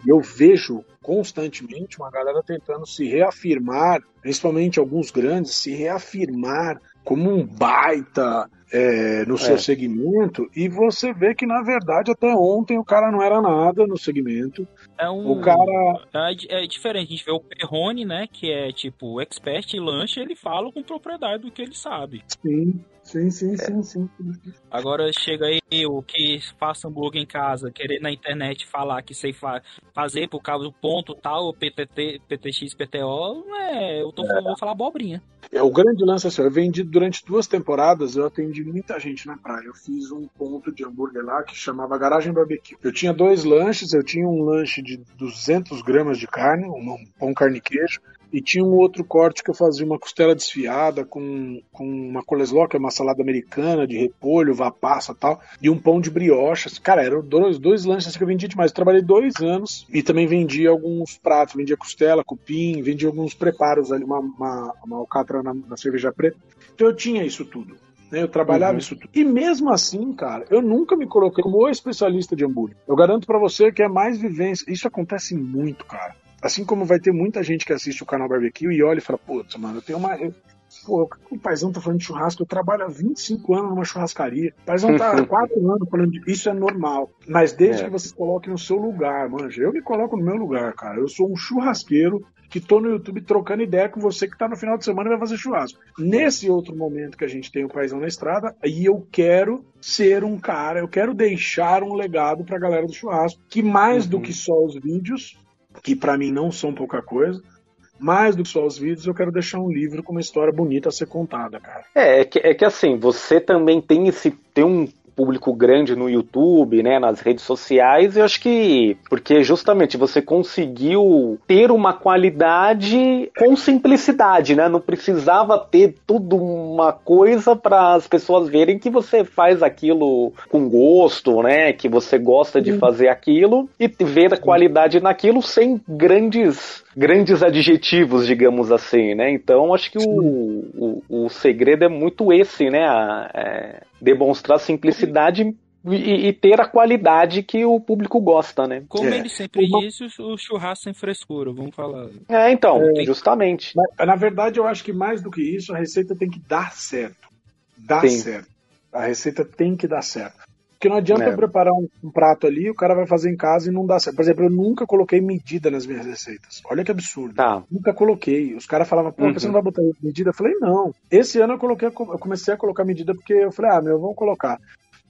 Eu vejo constantemente uma galera tentando se reafirmar, principalmente alguns grandes, se reafirmar como um baita é, no seu É. segmento. E você vê que, na verdade, até ontem o cara não era nada no segmento. É um. O cara. É, é diferente, a gente vê o Perrone, né? Que é tipo expert em lanche, ele fala com propriedade do que ele sabe. Sim, sim, sim, sim, sim. Agora chega aí eu que faço hambúrguer em casa, querer na internet falar que sei fa fazer por causa do ponto tal, PTT, PTX, PTO, é, eu tô, vou falar abobrinha. É, o grande lance é assim, eu vendi durante duas temporadas, eu atendi muita gente na praia. Eu fiz um ponto de hambúrguer lá que chamava Garagem Barbecue. Eu tinha dois lanches, eu tinha um lanche de 200 gramas de carne, um pão carne e queijo, e tinha um outro corte que eu fazia uma costela desfiada com, com uma coleslaw, que é uma salada americana de repolho, vapassa e tal, e um pão de brioche. Cara, eram dois, dois lanches que eu vendia demais. Eu trabalhei dois anos e também vendia alguns pratos, vendia costela, cupim, vendia alguns preparos ali, uma, uma, uma alcatra na, na cerveja preta. Então eu tinha isso tudo. né? Eu trabalhava Uhum. isso tudo. E mesmo assim, cara, eu nunca me coloquei como o especialista de hambúrguer. Eu garanto pra você que é mais vivência. Isso acontece muito, cara. Assim como vai ter muita gente que assiste o canal Barbecue e olha e fala, putz, mano, eu tenho uma. eu- Pô, o paizão tá falando de churrasco, eu trabalho há 25 anos numa churrascaria. O paizão tá há (laughs) 4 anos falando de. Isso é normal. Mas desde É. que você coloque no seu lugar, manja. Eu me coloco no meu lugar, cara. Eu sou um churrasqueiro que tô no YouTube trocando ideia com você que tá no final de semana e vai fazer churrasco. Nesse outro momento que a gente tem o paizão na estrada, aí eu quero ser um cara, eu quero deixar um legado pra galera do churrasco, que mais do Uhum. que só os vídeos, que pra mim não são pouca coisa, mais do que só os vídeos, eu quero deixar um livro com uma história bonita a ser contada, cara. É, é que, é que assim, você também tem esse. tem um público grande no YouTube, né, nas redes sociais, eu acho que porque justamente você conseguiu ter uma qualidade com simplicidade, né? Não precisava ter tudo uma coisa para as pessoas verem que você faz aquilo com gosto, né? Que você gosta de fazer aquilo e ver a qualidade naquilo sem grandes grandes adjetivos, digamos assim, né? Então acho que o, o, o segredo é muito esse, né? A, é, demonstrar simplicidade e, e, ter a qualidade que o público gosta, né? Como é. ele sempre Uma... disse, o churrasco sem frescura, vamos falar. É, então, é, justamente. Na verdade, eu acho que mais do que isso, a receita tem que dar certo. Dar Sim. certo. A receita tem que dar certo. Porque não adianta é. eu preparar um, um, prato ali, o cara vai fazer em casa e não dá certo. Por exemplo, eu nunca coloquei medida nas minhas receitas. Olha que absurdo. Tá. Nunca coloquei. Os caras falavam, pô, uhum. você não vai botar medida? Eu falei, não. Esse ano eu coloquei, eu comecei a colocar medida porque eu falei, ah, meu, vamos colocar.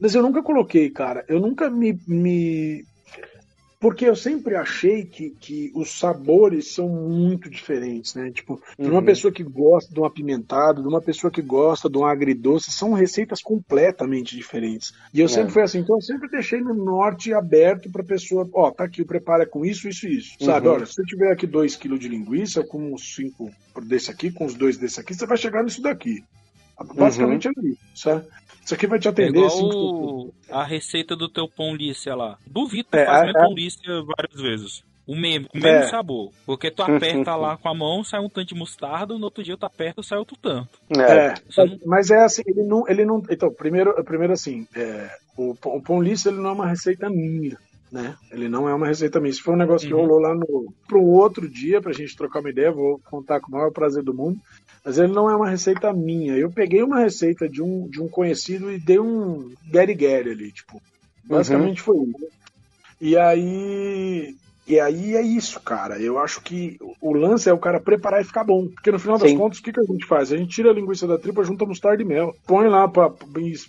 Mas eu nunca coloquei, cara. Eu nunca me, me porque eu sempre achei que, que os sabores são muito diferentes, né? Tipo, de uma uhum. pessoa que gosta de um apimentado, de uma pessoa que gosta de um agridoce, são receitas completamente diferentes. E eu é. sempre fui assim, então eu sempre deixei no norte aberto pra pessoa, ó, tá aqui, prepara com isso, isso e isso. Uhum. Sabe, olha, se eu tiver aqui 2 kg de linguiça, com uns 5 desse aqui, com os dois desse aqui, você vai chegar nisso daqui. Basicamente uhum. é isso, sabe? Isso aqui vai te atender. É igual a receita do teu pão lícia lá. Duvido que é, faz é, pão lícia várias vezes. O mesmo, o mesmo é. sabor. Porque tu aperta lá com a mão, sai um tanto de mostarda, no outro dia tu aperta, sai outro tanto. É, não... mas é assim, ele não, ele não. Então, primeiro, primeiro assim, é, o, o pão lícia ele não é uma receita minha. Né? Ele não é uma receita minha. Isso foi um negócio uhum. que rolou lá no. para um outro dia, pra gente trocar uma ideia, vou contar com o maior prazer do mundo mas ele não é uma receita minha. Eu peguei uma receita de um, de um conhecido e dei um Gary ali, tipo. Basicamente uhum. foi isso. E aí. E aí é isso, cara. Eu acho que o lance é o cara preparar e ficar bom. Porque no final das Sim. contas, o que, que a gente faz? A gente tira a linguiça da tripa, junta mostarda e mel. Põe lá, pra,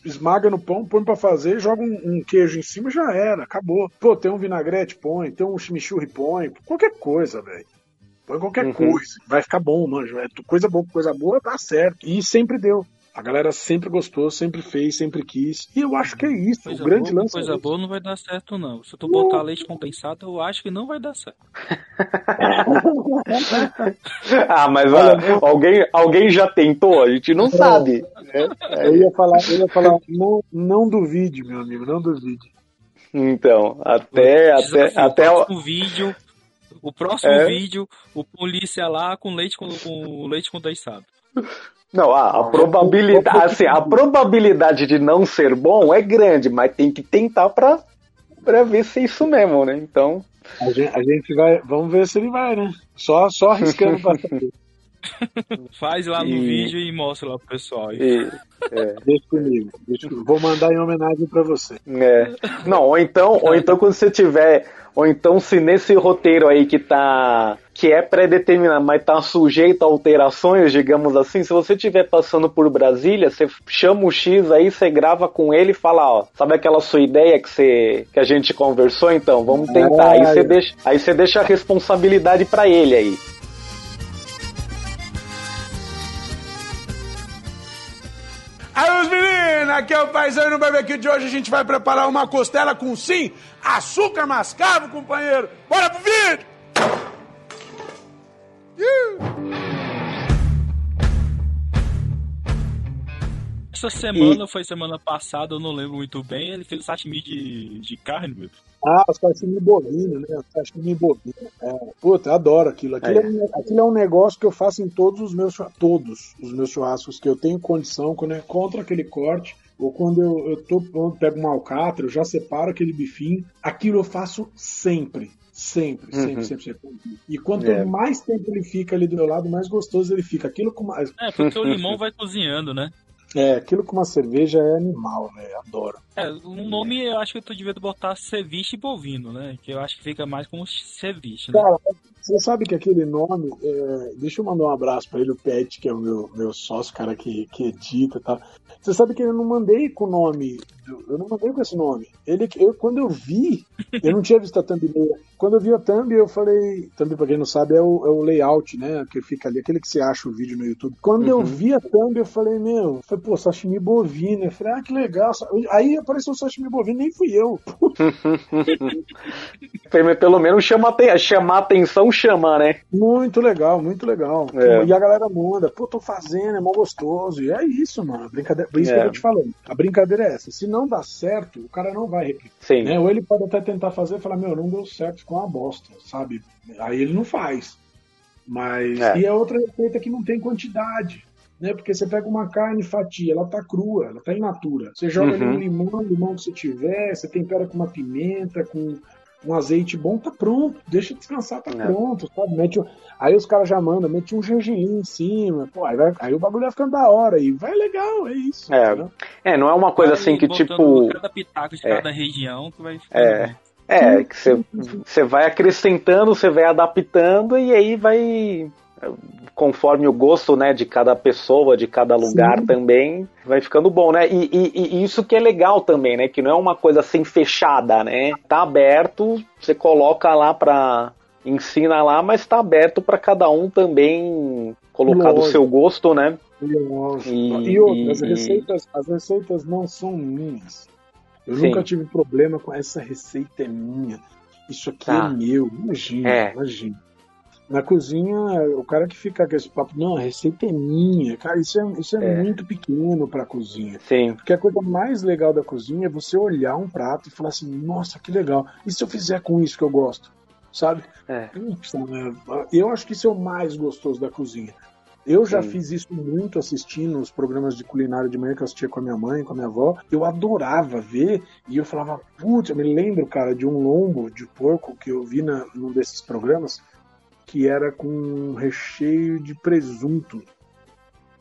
esmaga no pão, põe para fazer, joga um, um, queijo em cima já era, acabou. Pô, tem um vinagrete, põe. Tem um chimichurri, põe. Qualquer coisa, velho. Põe qualquer uhum. coisa. Vai ficar bom, mano. É, coisa boa, coisa boa, dá certo. E sempre deu. A galera sempre gostou, sempre fez, sempre quis. E eu acho que é isso. Coisa o grande boa, lance. Coisa é boa não vai dar certo, não. Se tu botar leite condensado, eu acho que não vai dar certo. (laughs) ah, mas Olha, alguém, alguém já tentou? A gente não é, sabe. Né? Eu ia falar, eu ia falar não, não duvide, meu amigo, não duvide. Então, até. até, até o vídeo o próximo é. vídeo, o polícia lá com leite com, com leite condensado. Não, a, a probabilidade, assim, a probabilidade de não ser bom é grande, mas tem que tentar pra, pra ver se é isso mesmo, né? Então. A gente, a gente vai. Vamos ver se ele vai, né? Só, só arriscando pra (laughs) saber. Faz lá no e... vídeo e mostra lá pro pessoal. E... É. Deixa comigo, deixa. Vou mandar em homenagem para você. É. Não, ou então, ou então quando você tiver, ou então se nesse roteiro aí que tá que é pré-determinado, mas tá sujeito a alterações, digamos assim, se você estiver passando por Brasília, você chama o X aí, você grava com ele e fala, ó, sabe aquela sua ideia que você que a gente conversou, então, vamos tentar. Aí você deixa, aí você deixa a responsabilidade para ele aí. Aí, os meninos, aqui é o Paisano no Barbecue de hoje. A gente vai preparar uma costela com sim, açúcar mascavo, companheiro. Bora pro vídeo! Essa semana, e... foi semana passada, eu não lembro muito bem, ele fez sashimi de, de carne, meu. Ah, os sashimi bovino, né? Sashimi bovino. É. Puta, eu adoro aquilo. Aquilo é. é. aquilo é um negócio que eu faço em todos os meus todos os meus churrascos que eu tenho condição, quando eu encontro aquele corte, ou quando eu, eu tô pronto, pego uma alcatra, eu já separo aquele bifinho. Aquilo eu faço sempre. Sempre, sempre, uhum. sempre, sempre. E quanto é. mais tempo ele fica ali do meu lado, mais gostoso ele fica. Aquilo com mais. É, porque o limão vai cozinhando, né? É, aquilo com uma cerveja é animal, velho. Adoro. É, o nome eu acho que tu devia botar ceviche bovino, né? Que eu acho que fica mais como ceviche, né? Cara, Você sabe que aquele nome, é, deixa eu mandar um abraço para ele, o Pet, que é o meu, meu sócio, cara que, que edita e tal. Você sabe que eu não mandei com o nome, eu não mandei com esse nome. Ele, eu, quando eu vi, eu não tinha visto a thumbnail. Quando eu vi a thumb, eu falei, thumb pra quem não sabe é o, é o layout, né, que fica ali, aquele que você acha o vídeo no YouTube. Quando uhum. eu vi a thumb, eu falei, meu, eu falei, pô, sashimi bovino. Eu falei, ah, que legal. Aí apareceu o sashimi bovino, nem fui eu. (laughs) (laughs) Pelo menos chama, chamar atenção chama, né? Muito legal, muito legal. É. E a galera manda, pô, tô fazendo, é mó gostoso. E é isso, mano. Brincadeira, por isso é. que eu tô te falando. A brincadeira é essa. Se não dá certo, o cara não vai repetir. Sim. Né? Ou ele pode até tentar fazer e falar, meu, não deu certo, ficou uma bosta, sabe? Aí ele não faz. Mas. É. E é outra receita que não tem quantidade. Né? Porque você pega uma carne fatia, ela tá crua, ela tá in natura. Você joga uhum. ali um limão, limão que você tiver, você tempera com uma pimenta, com um azeite bom, tá pronto. Deixa descansar, tá é. pronto, sabe? Mete, aí os caras já mandam, mete um gergelim em cima, pô, aí, vai, aí o bagulho vai ficando da hora e vai legal, é isso. É, né? é não é uma coisa vai assim que tipo. Cada pitaco de é. cada região que vai É. É, que você vai acrescentando, você vai adaptando e aí vai conforme o gosto né, de cada pessoa, de cada lugar Sim. também, vai ficando bom, né? E, e, e, isso que é legal também, né? Que não é uma coisa assim fechada, né? Tá aberto, você coloca lá pra. ensina lá, mas tá aberto para cada um também colocar Lógico. do seu gosto, né? Lógico. E, e outras, as receitas, as receitas não são minhas. Eu Sim. nunca tive problema com essa receita é minha. Isso aqui é tá. é meu. Imagina, é. imagina. Na cozinha, o cara que fica com esse papo, não, a receita é minha. Cara, isso é, isso é, é. muito pequeno pra cozinha. Sim. Porque a coisa mais legal da cozinha é você olhar um prato e falar assim, nossa, que legal. E se eu fizer com isso que eu gosto? Sabe? É. eu acho que isso é o mais gostoso da cozinha. Eu já Sim. fiz isso muito assistindo os programas de culinária de manhã que eu assistia com a minha mãe, com a minha avó. Eu adorava ver e eu falava, putz, eu me lembro, cara, de um lombo de porco que eu vi na, num desses programas que era com recheio de presunto.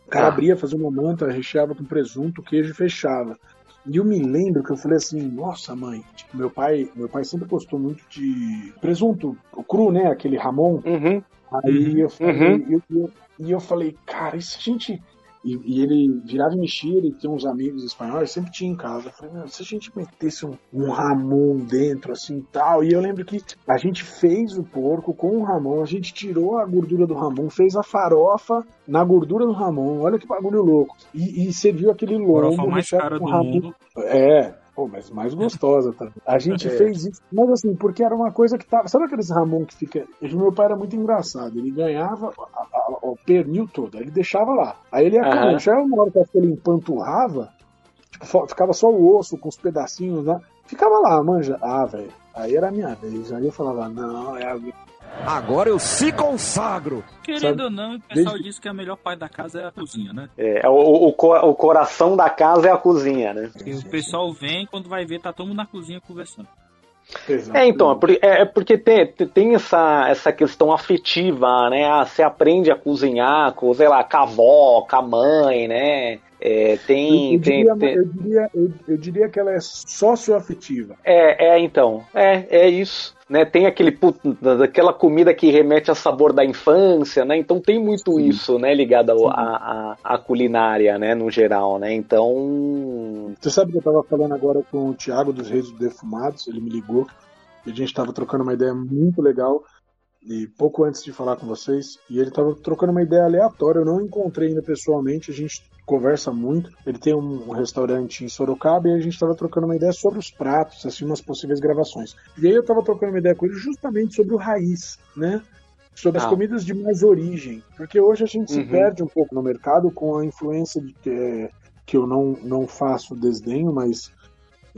O cara ah. abria, fazia uma manta, recheava com presunto, queijo e fechava. E eu me lembro que eu falei assim, nossa mãe, tipo, meu pai, meu pai sempre gostou muito de presunto, o cru, né? Aquele Ramon. Uhum. Aí eu falei, uhum. eu, eu, e eu falei, cara, e se a gente e, e, ele virava e mexia, ele tinha uns amigos espanhóis, sempre tinha em casa. Eu falei, se a gente metesse um, um Ramon dentro, assim tal. E eu lembro que a gente fez o porco com o Ramon, a gente tirou a gordura do Ramon, fez a farofa na gordura do Ramon. Olha que bagulho louco. E, e serviu aquele lombo. mais cara do Ramon. mundo. É, Pô, mas mais gostosa também. A gente é. fez isso, mas assim, porque era uma coisa que tava. Sabe aqueles Ramon que fica. Meu pai era muito engraçado. Ele ganhava a, a, o pernil todo, aí ele deixava lá. Aí ele ia uhum. chegava uma hora que ele empanturrava, tipo, ficava só o osso com os pedacinhos lá. Ficava lá, manja. Ah, velho. Aí era a minha vez. Aí eu falava, não, é a Agora eu se consagro. Querendo ou não, o pessoal Desde... diz que a melhor parte da casa é a cozinha, né? É, o, o, o coração da casa é a cozinha, né? E o pessoal vem quando vai ver, tá todo mundo na cozinha conversando. É, então, é, é porque tem, tem essa, essa questão afetiva, né? Ah, você aprende a cozinhar com, sei lá, com a avó, com a mãe, né? É, tem, eu, diria, tem, eu, diria, eu, eu, diria que ela é socioafetiva. É, é então. É, é isso. Né, tem aquele daquela comida que remete a sabor da infância, né? Então tem muito Sim. isso, né, ligado à a, a, culinária, né, no geral, né? Então. Você sabe que eu tava falando agora com o Thiago dos Reis Defumados, ele me ligou, e a gente tava trocando uma ideia muito legal e pouco antes de falar com vocês, e ele estava trocando uma ideia aleatória, eu não encontrei ainda pessoalmente, a gente conversa muito. Ele tem um restaurante em Sorocaba e a gente estava trocando uma ideia sobre os pratos, assim, umas possíveis gravações. E aí eu estava trocando uma ideia com ele justamente sobre o raiz, né? Sobre ah. as comidas de mais origem. Porque hoje a gente uhum. se perde um pouco no mercado com a influência de que, que eu não, não faço desdenho, mas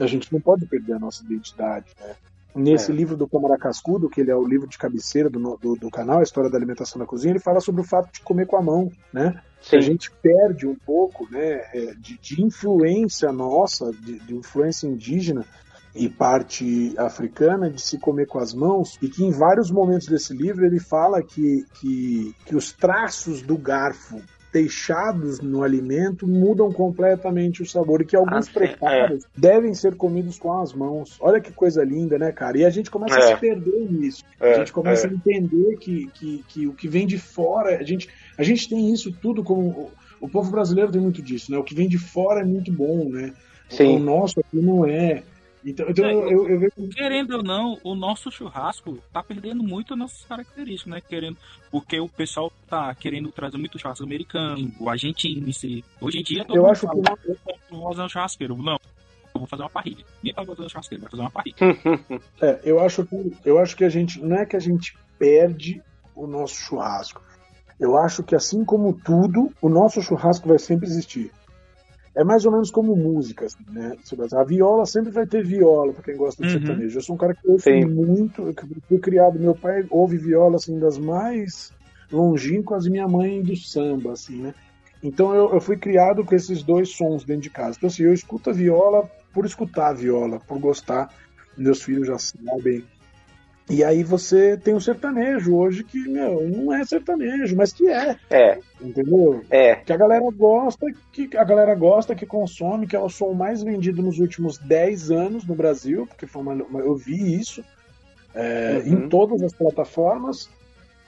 a gente não pode perder a nossa identidade, né? Nesse é. livro do Câmara Cascudo, que ele é o livro de cabeceira do, do, do, canal, a História da Alimentação na Cozinha, ele fala sobre o fato de comer com a mão, né? Sim. A gente perde um pouco né, é, de, de influência nossa, de, de influência indígena, e parte africana de se comer com as mãos, e que em vários momentos desse livro ele fala que, que, que os traços do garfo deixados no alimento mudam completamente o sabor e que alguns Ah, sim, preparos devem ser comidos com as mãos. Olha que coisa linda, né, cara? E a gente começa a É. se perder nisso. É, a gente começa é. a entender que, que, que o que vem de fora, a gente, a gente tem isso tudo como. O, o povo brasileiro tem muito disso, né? O que vem de fora é muito bom, né? Sim. O nosso aqui não é. Então, então É, eu, eu. Querendo ou não, o nosso churrasco tá perdendo muito nossas características, né? Querendo, porque o pessoal tá querendo trazer muito churrasco americano, o argentino, esse. Hoje em dia todo Eu acho fala, que "Eu vou fazer um churrasqueiro. Não, eu vou fazer uma parrilha. Ninguém tá fazendo churrasqueiro, vai fazer uma parrilha. (laughs) É, eu acho que eu acho que a gente não é que a gente perde o nosso churrasco. Eu acho que assim como tudo, o nosso churrasco vai sempre existir. É mais ou menos como música, assim, né? A viola sempre vai ter viola, pra quem gosta de Uhum. sertanejo. Eu sou um cara que ouve Sim. muito, eu fui criado, meu pai ouve viola assim das mais longínquas e minha mãe do samba, assim, né? Então eu, eu fui criado com esses dois sons dentro de casa. Então assim, eu escuto a viola por escutar a viola, por gostar. Meus filhos já sabem. E aí você tem o sertanejo hoje que, meu, não é sertanejo, mas que é, É, entendeu? é. que a galera gosta, que a galera gosta, que consome, que é o som mais vendido nos últimos 10 anos no Brasil, porque foi uma, uma- eu vi isso é, Uhum. em todas as plataformas,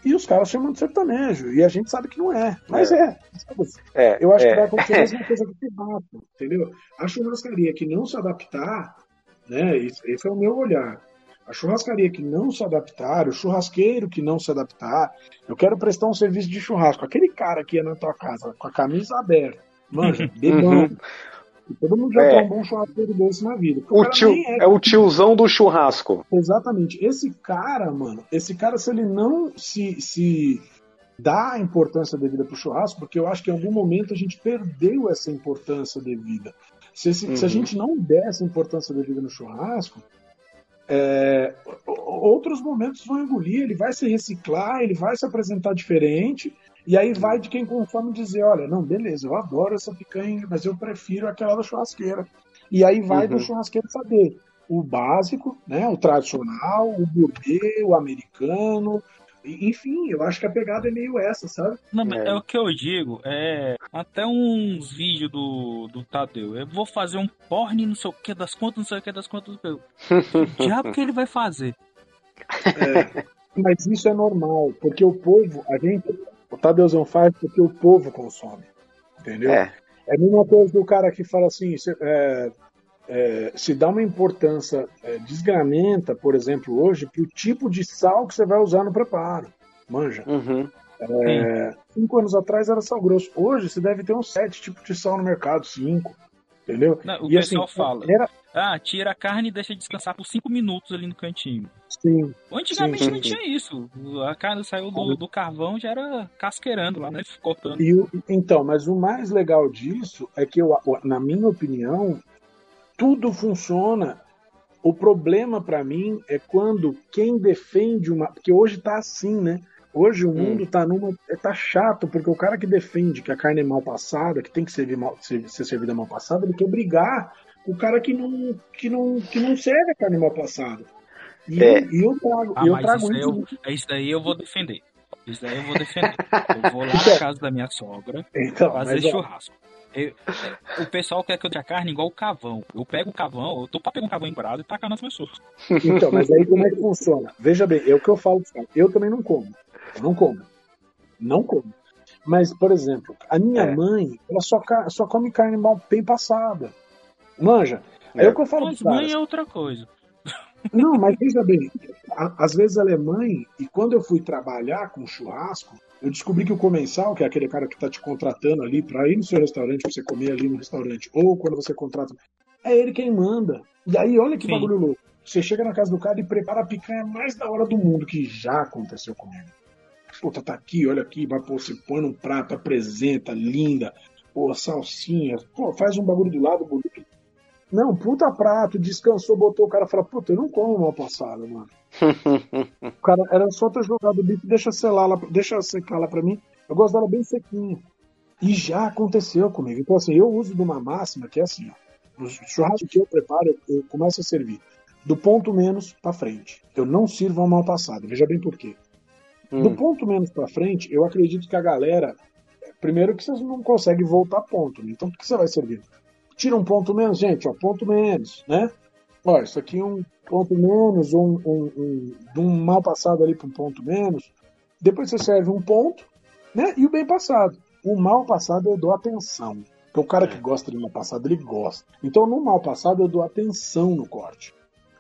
e os caras chamam de sertanejo, e a gente sabe que não é, mas é. sabe? É, Eu acho é. que vai acontecer a mesma (laughs) coisa com o churrasco, entendeu? A churrascaria que não se adaptar, né, esse é o meu olhar. A churrascaria que não se adaptar, o churrasqueiro que não se adaptar, eu quero prestar um serviço de churrasco. Aquele cara que ia na tua casa com a camisa aberta, manja, bebão. E Todo mundo já É. tem um bom churrasqueiro desse na vida. O tio, nem é o tiozão do churrasco. Exatamente. Esse cara, mano, esse cara, se ele não se, se dá a importância devida pro churrasco, porque eu acho que em algum momento a gente perdeu essa importância devida. Se, esse- se a Uhum. gente não der essa importância devida no churrasco, é, outros momentos vão engolir, ele vai se reciclar, ele vai se apresentar diferente, e aí vai de quem consome dizer, olha, não, beleza, eu adoro essa picanha, mas eu prefiro aquela da churrasqueira. E aí vai do Uhum. churrasqueiro saber o básico, né, o tradicional, o gourmet, o americano, enfim, eu acho que a pegada é meio essa, sabe? Não, mas É. é. o que eu digo, é até uns vídeos do, do Tadeu. Eu vou fazer um porn, não sei o que, das contas, não sei o que, das contas. Eu, que diabo que ele vai fazer? Mas isso é normal, porque o povo, a gente, o Tadeuzão faz porque o povo consome, entendeu? É. É a mesma coisa do cara que fala assim, é, é, se dá uma importância é, desgramenta, por exemplo, hoje, pro tipo de sal que você vai usar no preparo. Manja. Uhum. É, cinco anos atrás era sal grosso. Hoje você deve ter uns sete tipos de sal no mercado, cinco. Entendeu? Não, o E assim, pessoal fala. Era, Ah, tira a carne e deixa descansar por 5 minutos ali no cantinho. sim, Antigamente Sim, não sim. tinha isso. A carne saiu do, do carvão já era casqueirando lá, né? Cortando. E o- então, mas o mais legal disso é que, eu, na minha opinião, tudo funciona. O problema para mim é quando quem defende uma. Porque hoje tá assim, né? Hoje o mundo tá numa. é, Tá chato, porque o cara que defende que a carne é mal passada, que tem que servir mal, ser, ser servida mal passada, ele quer brigar com o cara que não, que não, que não serve a carne mal passada. E, É. eu, eu trago, Ah, eu mas trago isso, eu, isso daí eu vou defender. Isso daí eu vou defender. (laughs) Eu vou lá Então- na casa da minha sogra Então, fazer mas, ó, churrasco. Eu- o pessoal quer que eu dê a carne igual o cavão. Eu pego o cavão, eu tô pra pegar um cavão em brasa e tacar nas pessoas. Então, mas aí como é que funciona? Veja bem, é o que eu falo, cara. eu também não como. Eu não como. Não como. Mas, por exemplo, a minha É. mãe, ela só, ca- só come carne mal bem passada. Manja. É, É. o que eu falo Mas mãe é outra coisa. Não, mas veja bem, às vezes ela é mãe, e quando eu fui trabalhar com churrasco, eu descobri que o comensal, que é aquele cara que tá te contratando ali pra ir no seu restaurante, pra você comer ali no restaurante, ou quando você contrata, é ele quem manda. E aí, olha que Sim. bagulho louco. Você chega na casa do cara e prepara a picanha mais da hora do mundo, que já aconteceu comigo. Puta, tá aqui, olha aqui, vai, pô, você põe num prato, apresenta, linda, pô, salsinha, pô, faz um bagulho do lado bonito. Não, puta prato, descansou, botou o cara e fala, puta, eu não como mal passado, mano. O cara era só ter jogado o bife, deixa selar lá, deixa secar lá pra mim. Eu gosto dela bem sequinha. E já aconteceu comigo. Então, assim, eu uso de uma máxima que é assim, ó. No churrasco que eu preparo, eu, começo a servir do ponto menos pra frente. Eu não sirvo a mal passado. Veja bem por quê. Do Hum. ponto menos pra frente, eu acredito que a galera Primeiro que vocês não conseguem voltar ponto. Né? Então, o que você vai servir? Tira um ponto menos, gente, ó, ponto menos, né? Ó, isso aqui é um ponto menos, um, um, um, de um mal passado ali para um ponto menos. Depois você serve um ponto, né? E o bem passado. O mal passado eu dou atenção. Porque o cara que gosta de mal passado, ele gosta. Então, no mal passado, eu dou atenção no corte.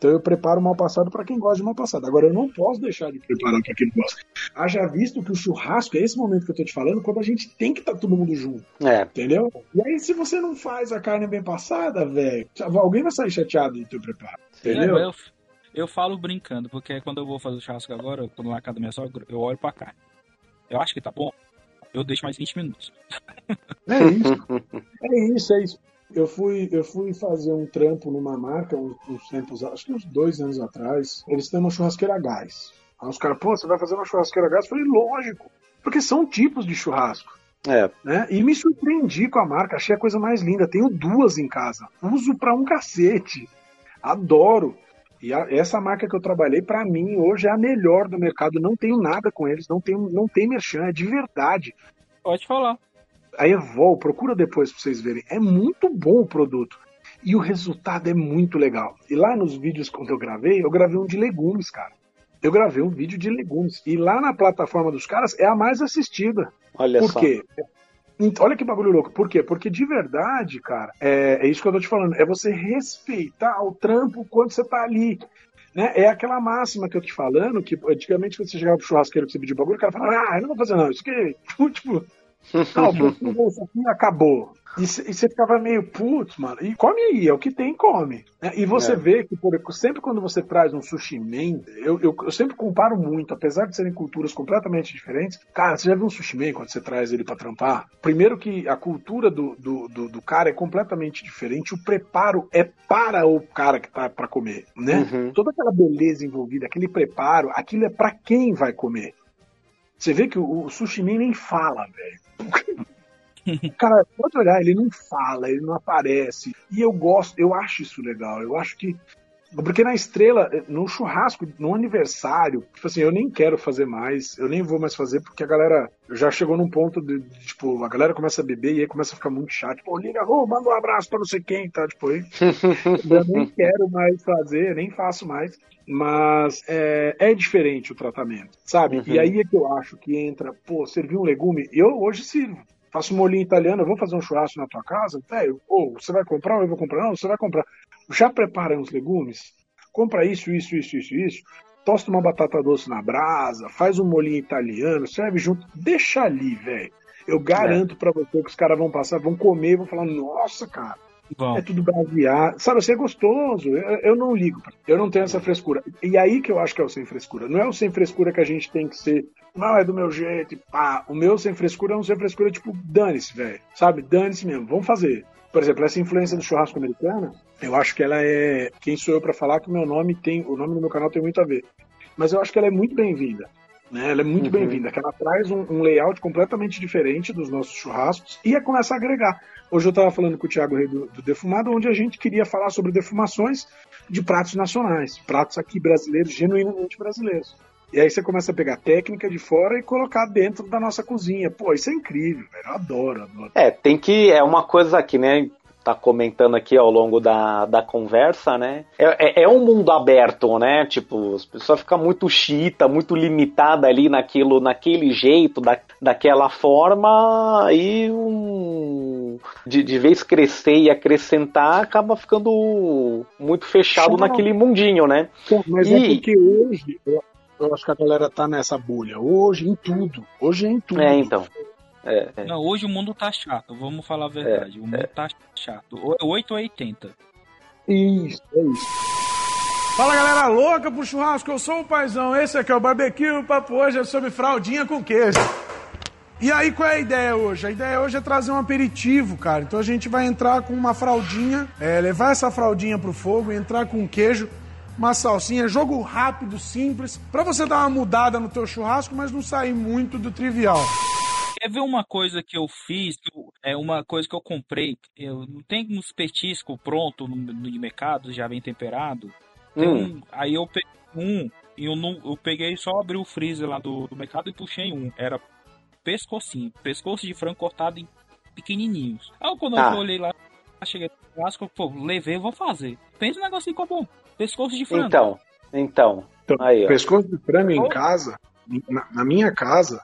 Então eu preparo o mal passado para quem gosta de mal passado. Agora eu não posso deixar de preparar para quem gosta. Haja visto que o churrasco é esse momento que eu tô te falando, quando a gente tem que estar tá todo mundo junto. É. Entendeu? E aí, se você não faz a carne bem passada, velho, alguém vai sair chateado do teu preparo. Entendeu? É, eu, eu falo brincando, porque quando eu vou fazer o churrasco agora, quando lá na casa da minha sogra, eu olho pra carne. Eu acho que tá bom. Eu deixo mais 20 minutos. (laughs) É isso. É isso, é isso. Eu fui, eu fui fazer um trampo numa marca uns, uns tempos, acho que uns dois anos atrás. Eles têm uma churrasqueira a gás. Aí os caras, pô, você vai fazer uma churrasqueira a gás? Eu falei, lógico. Porque são tipos de churrasco. É. Né? E me surpreendi com a marca, achei a coisa mais linda. Tenho duas em casa. Uso pra um cacete. Adoro. E a, essa marca que eu trabalhei, para mim, hoje é a melhor do mercado. Não tenho nada com eles, não tenho, não tem merchan, é de verdade. Pode falar a Evol, procura depois pra vocês verem. É muito bom o produto. E o resultado é muito legal. E lá nos vídeos quando eu gravei, eu gravei um de legumes, cara. Eu gravei um vídeo de legumes. E lá na plataforma dos caras é a mais assistida. Olha Por só. quê? Olha que bagulho louco. Por quê? Porque de verdade, cara, é, é isso que eu tô te falando. É você respeitar o trampo quando você tá ali. Né? É aquela máxima que eu tô te falando, que antigamente quando você chegava pro churrasqueiro que você pediu bagulho, o cara falava, ah, eu não vou fazer não, isso aqui, (laughs) tipo, não, aqui acabou. E você ficava meio, putz, mano, e come aí, é o que tem, come. Né? E você é. vê que, por, sempre quando você traz um sushi man, eu, eu, eu, sempre comparo muito, apesar de serem culturas completamente diferentes. Cara, você já viu um sushi man quando você traz ele para trampar? Primeiro que a cultura do, do, do, do, cara é completamente diferente, o preparo é para o cara que tá para comer, né? Uhum. Toda aquela beleza envolvida, aquele preparo, aquilo é para quem vai comer. Você vê que o, o sushi man nem fala, velho. Cara, pode olhar, ele não fala, ele não aparece. E eu gosto, eu acho isso legal. Eu acho que. Porque na estrela, no churrasco, no aniversário, tipo assim, eu nem quero fazer mais, eu nem vou mais fazer, porque a galera já chegou num ponto de, de tipo, a galera começa a beber e aí começa a ficar muito chato. Pô, liga, oh, manda um abraço pra não sei quem, tá? Tipo, aí, (laughs) eu nem quero mais fazer, nem faço mais mas é, é, diferente o tratamento, sabe? Uhum. E aí é que eu acho que entra, pô, servir um legume, eu hoje sirvo. Faço um molinho italiano, eu vou fazer um churrasco na tua casa, velho, ou você vai comprar ou eu vou comprar? Não, você vai comprar. Já prepara os legumes, compra isso, isso, isso, isso, isso, tosta uma batata doce na brasa, faz um molinho italiano, serve junto, deixa ali, velho. Eu garanto é. para você que os caras vão passar, vão comer e vão falar, nossa, cara, Bom. É tudo baseado. Sabe, você é gostoso. Eu, eu, não ligo. Eu não tenho essa frescura. E aí que eu acho que é o sem frescura. Não é o sem frescura que a gente tem que ser. Não, é do meu jeito e pá. O meu sem frescura é um sem frescura tipo, dane-se, velho. Sabe? Dane-se mesmo. Vamos fazer. Por exemplo, essa influência do churrasco americana, eu acho que ela é. Quem sou eu para falar que o meu nome tem. O nome do meu canal tem muito a ver. Mas eu acho que ela é muito bem-vinda. Né? Ela é muito uhum. bem-vinda, que ela traz um, um, layout completamente diferente dos nossos churrascos e começa a agregar. Hoje eu estava falando com o Thiago Rei do, do, Defumado, onde a gente queria falar sobre defumações de pratos nacionais, pratos aqui brasileiros, genuinamente brasileiros. E aí você começa a pegar técnica de fora e colocar dentro da nossa cozinha. Pô, isso é incrível, velho. Eu adoro, adoro. É, tem que. É uma coisa aqui, né? tá comentando aqui ao longo da, da conversa, né? É, é, é, um mundo aberto, né? Tipo, as pessoas ficam muito chita, muito limitada ali naquilo, naquele jeito, da, daquela forma, e um, de, de vez crescer e acrescentar, acaba ficando muito fechado naquele mundinho, né? Mas é e... é porque hoje, eu, acho que a galera tá nessa bolha. Hoje, em tudo. Hoje é em tudo. É, então. É, é. Não, hoje o mundo tá chato, vamos falar a verdade. É, o mundo é. tá chato. 8 ou 80. Isso, é isso. Fala galera louca pro churrasco, eu sou o paizão. Esse aqui é o barbecue, o papo hoje é sobre fraldinha com queijo. E aí, qual é a ideia hoje? A ideia hoje é trazer um aperitivo, cara. Então a gente vai entrar com uma fraldinha, é, levar essa fraldinha pro fogo, entrar com queijo, uma salsinha, jogo rápido, simples, para você dar uma mudada no teu churrasco, mas não sair muito do trivial. Quer ver uma coisa que eu fiz? É uma coisa que eu comprei. Eu não tenho uns petiscos pronto no, no mercado, já vem temperado. Hum. Um, aí eu peguei um e eu, não, eu peguei só abri o freezer lá do, do mercado e puxei um. Era pescocinho. Pescoço de frango cortado em pequenininhos. Aí quando Ah. eu olhei lá, cheguei no churrasco, pô, levei, vou fazer. Pensa um negocinho ficou bom. Pescoço de frango. Então, então. Então, Aí, pescoço de frango em casa, na, na minha casa,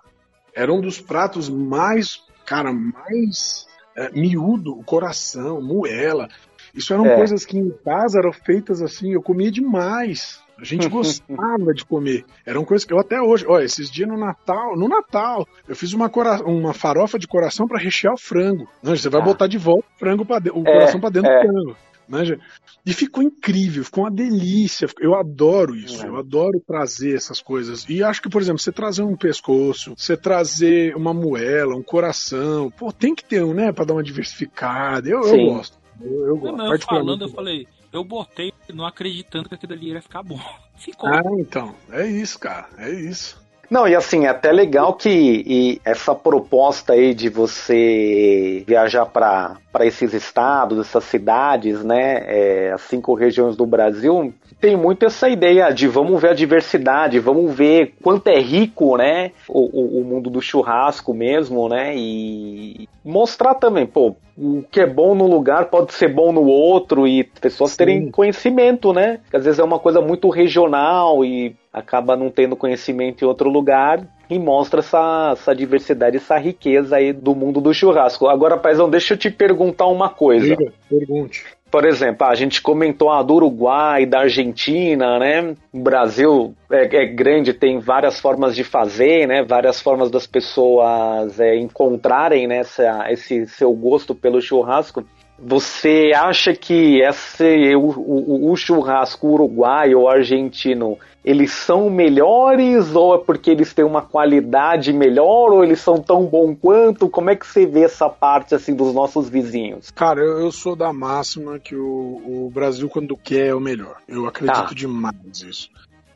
era um dos pratos mais, cara, mais é, miúdo, o coração, moela. Isso eram É. coisas que em casa eram feitas assim, eu comia demais. A gente (laughs) gostava de comer. Eram coisas que eu até hoje, olha, esses dias no Natal, no Natal, eu fiz uma, cora- uma farofa de coração para rechear o frango. Não, você vai Ah. botar de volta o frango para o É, coração para dentro é. do frango. Manja? E ficou incrível, ficou uma delícia. Eu adoro isso, É. eu adoro trazer essas coisas. E acho que, por exemplo, você trazer um pescoço, você trazer uma moela, um coração, pô, tem que ter um, né, pra dar uma diversificada. Eu, eu gosto. Eu, eu gosto. Não, eu particularmente falando, eu eu falei, eu botei não acreditando que aquilo ali ia ficar bom. (laughs) Ficou. Ah, então. É isso, cara. É isso. Não, e assim, é até legal que essa proposta aí de você viajar para esses estados, essas cidades, né, é, as cinco regiões do Brasil, tem muito essa ideia de vamos ver a diversidade, vamos ver quanto é rico, né, o, o, o mundo do churrasco mesmo, né, e mostrar também, pô, o que é bom num lugar pode ser bom no outro e pessoas Sim. terem conhecimento, né, que às vezes é uma coisa muito regional e acaba não tendo conhecimento em outro lugar e mostra essa, essa diversidade, essa riqueza aí do mundo do churrasco. Agora, Paizão, deixa eu te perguntar uma coisa. Pergunte. Por exemplo, a gente comentou a do Uruguai, da Argentina, né? O Brasil é, é grande, tem várias formas de fazer, né? Várias formas das pessoas é, encontrarem né, essa- esse seu gosto pelo churrasco. Você acha que esse, o, o- o churrasco uruguaio ou argentino, eles são melhores ou é porque eles têm uma qualidade melhor ou eles são tão bom quanto? Como é que você vê essa parte assim dos nossos vizinhos? Cara, eu, eu sou da máxima que o, o Brasil, quando quer, é o melhor. Eu acredito Tá. demais nisso.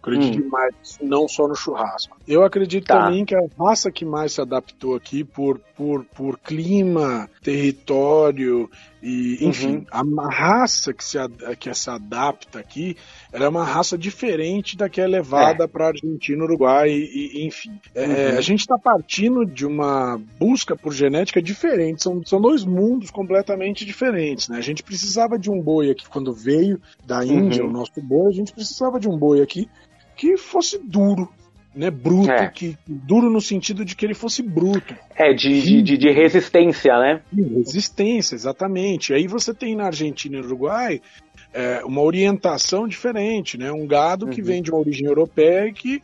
Acredito Hum. demais, não só no churrasco. Eu acredito Tá. também que a raça que mais se adaptou aqui por, por, por clima, território e, enfim, Uhum. a raça que se, que se adapta aqui, ela é uma raça diferente da que é levada para Argentina, Uruguai e, e- enfim. É, Uhum. a gente está partindo de uma busca por genética diferente, são, são dois mundos completamente diferentes, né? A gente precisava de um boi aqui quando veio da Índia, Uhum. o nosso boi, a gente precisava de um boi aqui que fosse duro, né? Bruto, É. que duro no sentido de que ele fosse bruto. É, de, de, de, de resistência, né? Resistência, exatamente. Aí você tem na Argentina e no Uruguai é, uma orientação diferente, né? Um gado que Uhum. vem de uma origem europeia e que,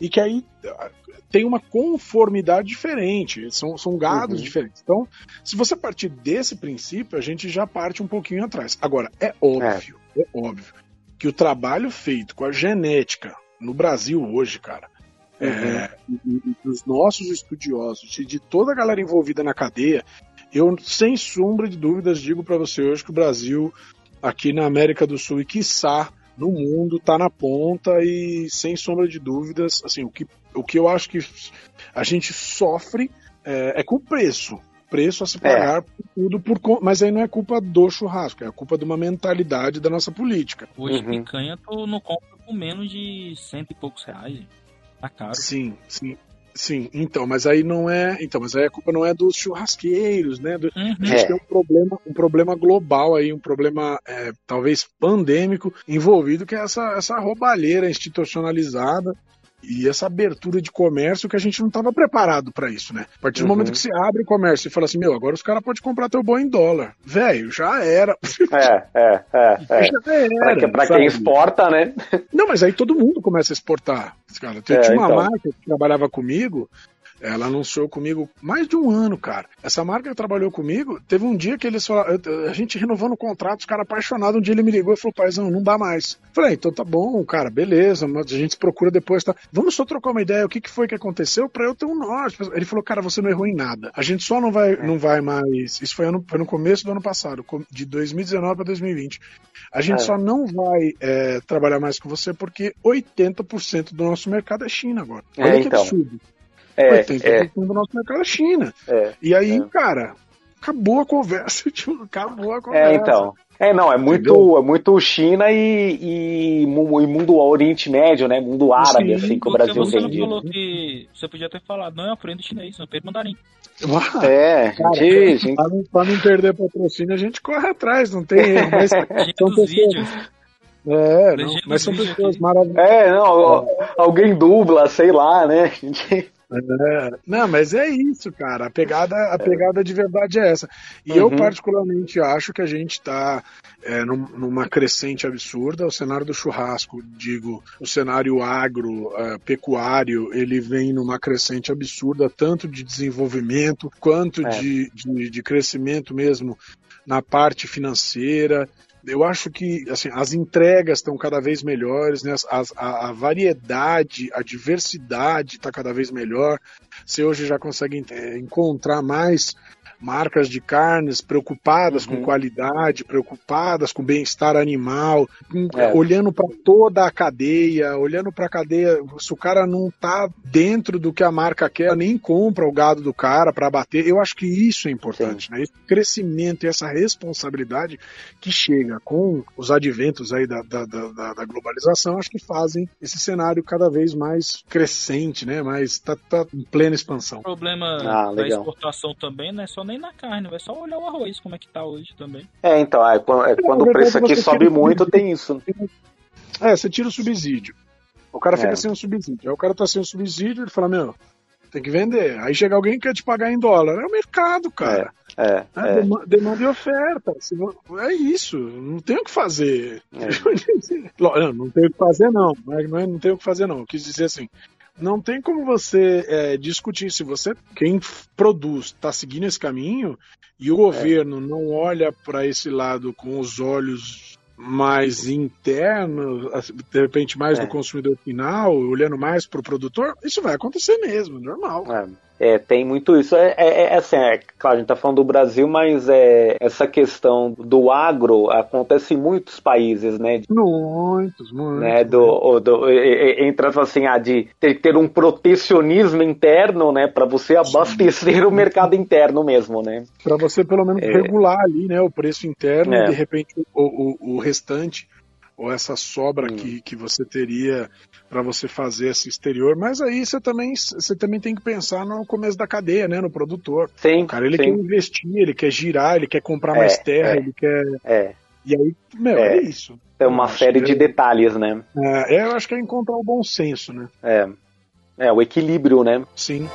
e que aí ah, tem uma conformidade diferente. São, são gados Uhum. diferentes. Então, se você partir desse princípio, a gente já parte um pouquinho atrás. Agora, é óbvio, é, óbvio que o trabalho feito com a genética no Brasil hoje, cara, é, e- e dos nossos estudiosos e de toda a galera envolvida na cadeia, eu, sem sombra de dúvidas, digo para você hoje que o Brasil, aqui na América do Sul e quiçá no mundo, tá na ponta e, sem sombra de dúvidas, assim, o que, o que eu acho que a gente sofre é, é com o preço. Preço a se pagar por tudo, por, mas aí não é culpa do churrasco, é a culpa de uma mentalidade da nossa política. Hoje Uhum. picanha tu não compra por menos de cento e poucos reais. gente. Tá caro. Sim, sim. Sim, então, mas aí não é. Então, mas aí a culpa não é dos churrasqueiros, né? Do- Uhum. A gente É. tem um problema, um problema global aí, um problema é, talvez pandêmico envolvido, que é essa, essa roubalheira institucionalizada e essa abertura de comércio que a gente não estava preparado para isso, né? A partir do Uhum. momento que você abre o comércio e fala assim, meu, agora os caras podem comprar teu boi em dólar. Velho, já era. É, é, é. é. Já era. Pra, que- pra quem exporta, né? Não, mas aí todo mundo começa a exportar. Cara, É, tinha uma então. marca que trabalhava comigo, ela anunciou comigo mais de um ano, cara. Essa marca que trabalhou comigo, teve um dia que eles falaram, a gente renovando o contrato, os caras apaixonados, um dia ele me ligou e falou, paizão, não dá mais. Falei, então tá bom, cara, beleza, mas a gente procura depois, tá? Vamos só trocar uma ideia, o que, que foi que aconteceu pra eu ter um norte. Ele falou, cara, você não errou em nada. A gente só não vai, não vai mais, isso foi, ano, foi no começo do ano passado, de 2019 pra 2020. A gente É. só não vai é, trabalhar mais com você porque 80% do nosso mercado é China agora. Olha É, que então. absurdo. É, 80% é, do nosso mercado é China. é. E aí, É. cara, acabou a conversa, (laughs) tipo, acabou a conversa. É, então. É, não, é muito, é muito China e, e, e mundo Oriente Médio, né? Mundo árabe, Sim, assim, que o Brasil você não vende. falou que você podia ter falado, não, eu aprendo chinês, eu aprendo mandarim. Ah, É, Cara, gente, gente- Pra não, pra não perder patrocínio, a gente corre atrás, não tem erro. Mas (laughs) são pessoas, é, não, mas são pessoas maravilhosas. É, não, alguém dubla, sei lá, né? (laughs) Gente, É, não, mas é isso, cara. A pegada, a pegada de verdade é essa. E eu, Uhum. particularmente, acho que a gente está numa crescente absurda. O cenário do churrasco, digo, o cenário agro, eh, pecuário, ele vem numa crescente absurda, tanto de desenvolvimento quanto É. de, de, de crescimento mesmo na parte financeira. Eu acho que assim, as entregas estão cada vez melhores, né? As- a, a variedade, a diversidade está cada vez melhor. Você hoje já consegue é, encontrar mais marcas de carnes preocupadas Uhum. com qualidade, preocupadas com bem-estar animal, com- É. olhando para toda a cadeia, olhando para a cadeia. Se o cara não tá dentro do que a marca quer, nem compra o gado do cara para abater. Eu acho que isso é importante, né? Esse crescimento e essa responsabilidade que chega com os adventos aí da, da, da- da- globalização, acho que fazem esse cenário cada vez mais crescente, né? Mais tá, tá em plena expansão. O problema Ah, da exportação também não é só nem na carne, é só olhar o arroz, como é que tá hoje também. É, então, é, quando, é, quando o preço aqui sobe muito, tem isso. É, você tira o subsídio. O cara fica É. sem o subsídio. Aí o cara tá sem o subsídio, ele fala, meu, tem que vender. Aí chega alguém que quer te pagar em dólar. É o mercado, cara. É, É, é. dema- demanda e oferta. É isso. Não tem o que fazer. É. (laughs) Não, não tem o que fazer, não. Não, é- não, é- não tem o que fazer, não. Eu quis dizer assim. Não tem como você é, discutir se você, quem produz, está seguindo esse caminho e o governo não olha para esse lado com os olhos mais internos, assim, de repente mais É. do consumidor final, olhando mais para o produtor, isso vai acontecer mesmo, normal. É, É, tem muito isso. É, é, é assim, é, claro, a gente tá falando do Brasil, mas é, essa questão do agro acontece em muitos países, né? Muitos, muitos. né, do, do, entra assim, ah, de ter, ter um protecionismo interno, né, para você abastecer o mercado interno mesmo, né? Para você pelo menos É. regular ali, né, o preço interno É. e de repente o, o, o restante ou essa sobra Hum. que, que você teria para você fazer esse exterior, mas aí você também você também tem que pensar no começo da cadeia, né, no produtor. Sim, O cara ele sim. quer investir, ele quer girar, ele quer comprar É, mais terra, é. ele quer É, e aí meu É. é, isso. tem uma Eu série de é- detalhes, né? É, eu acho que é encontrar o bom senso, né? É, é o equilíbrio, né? Sim.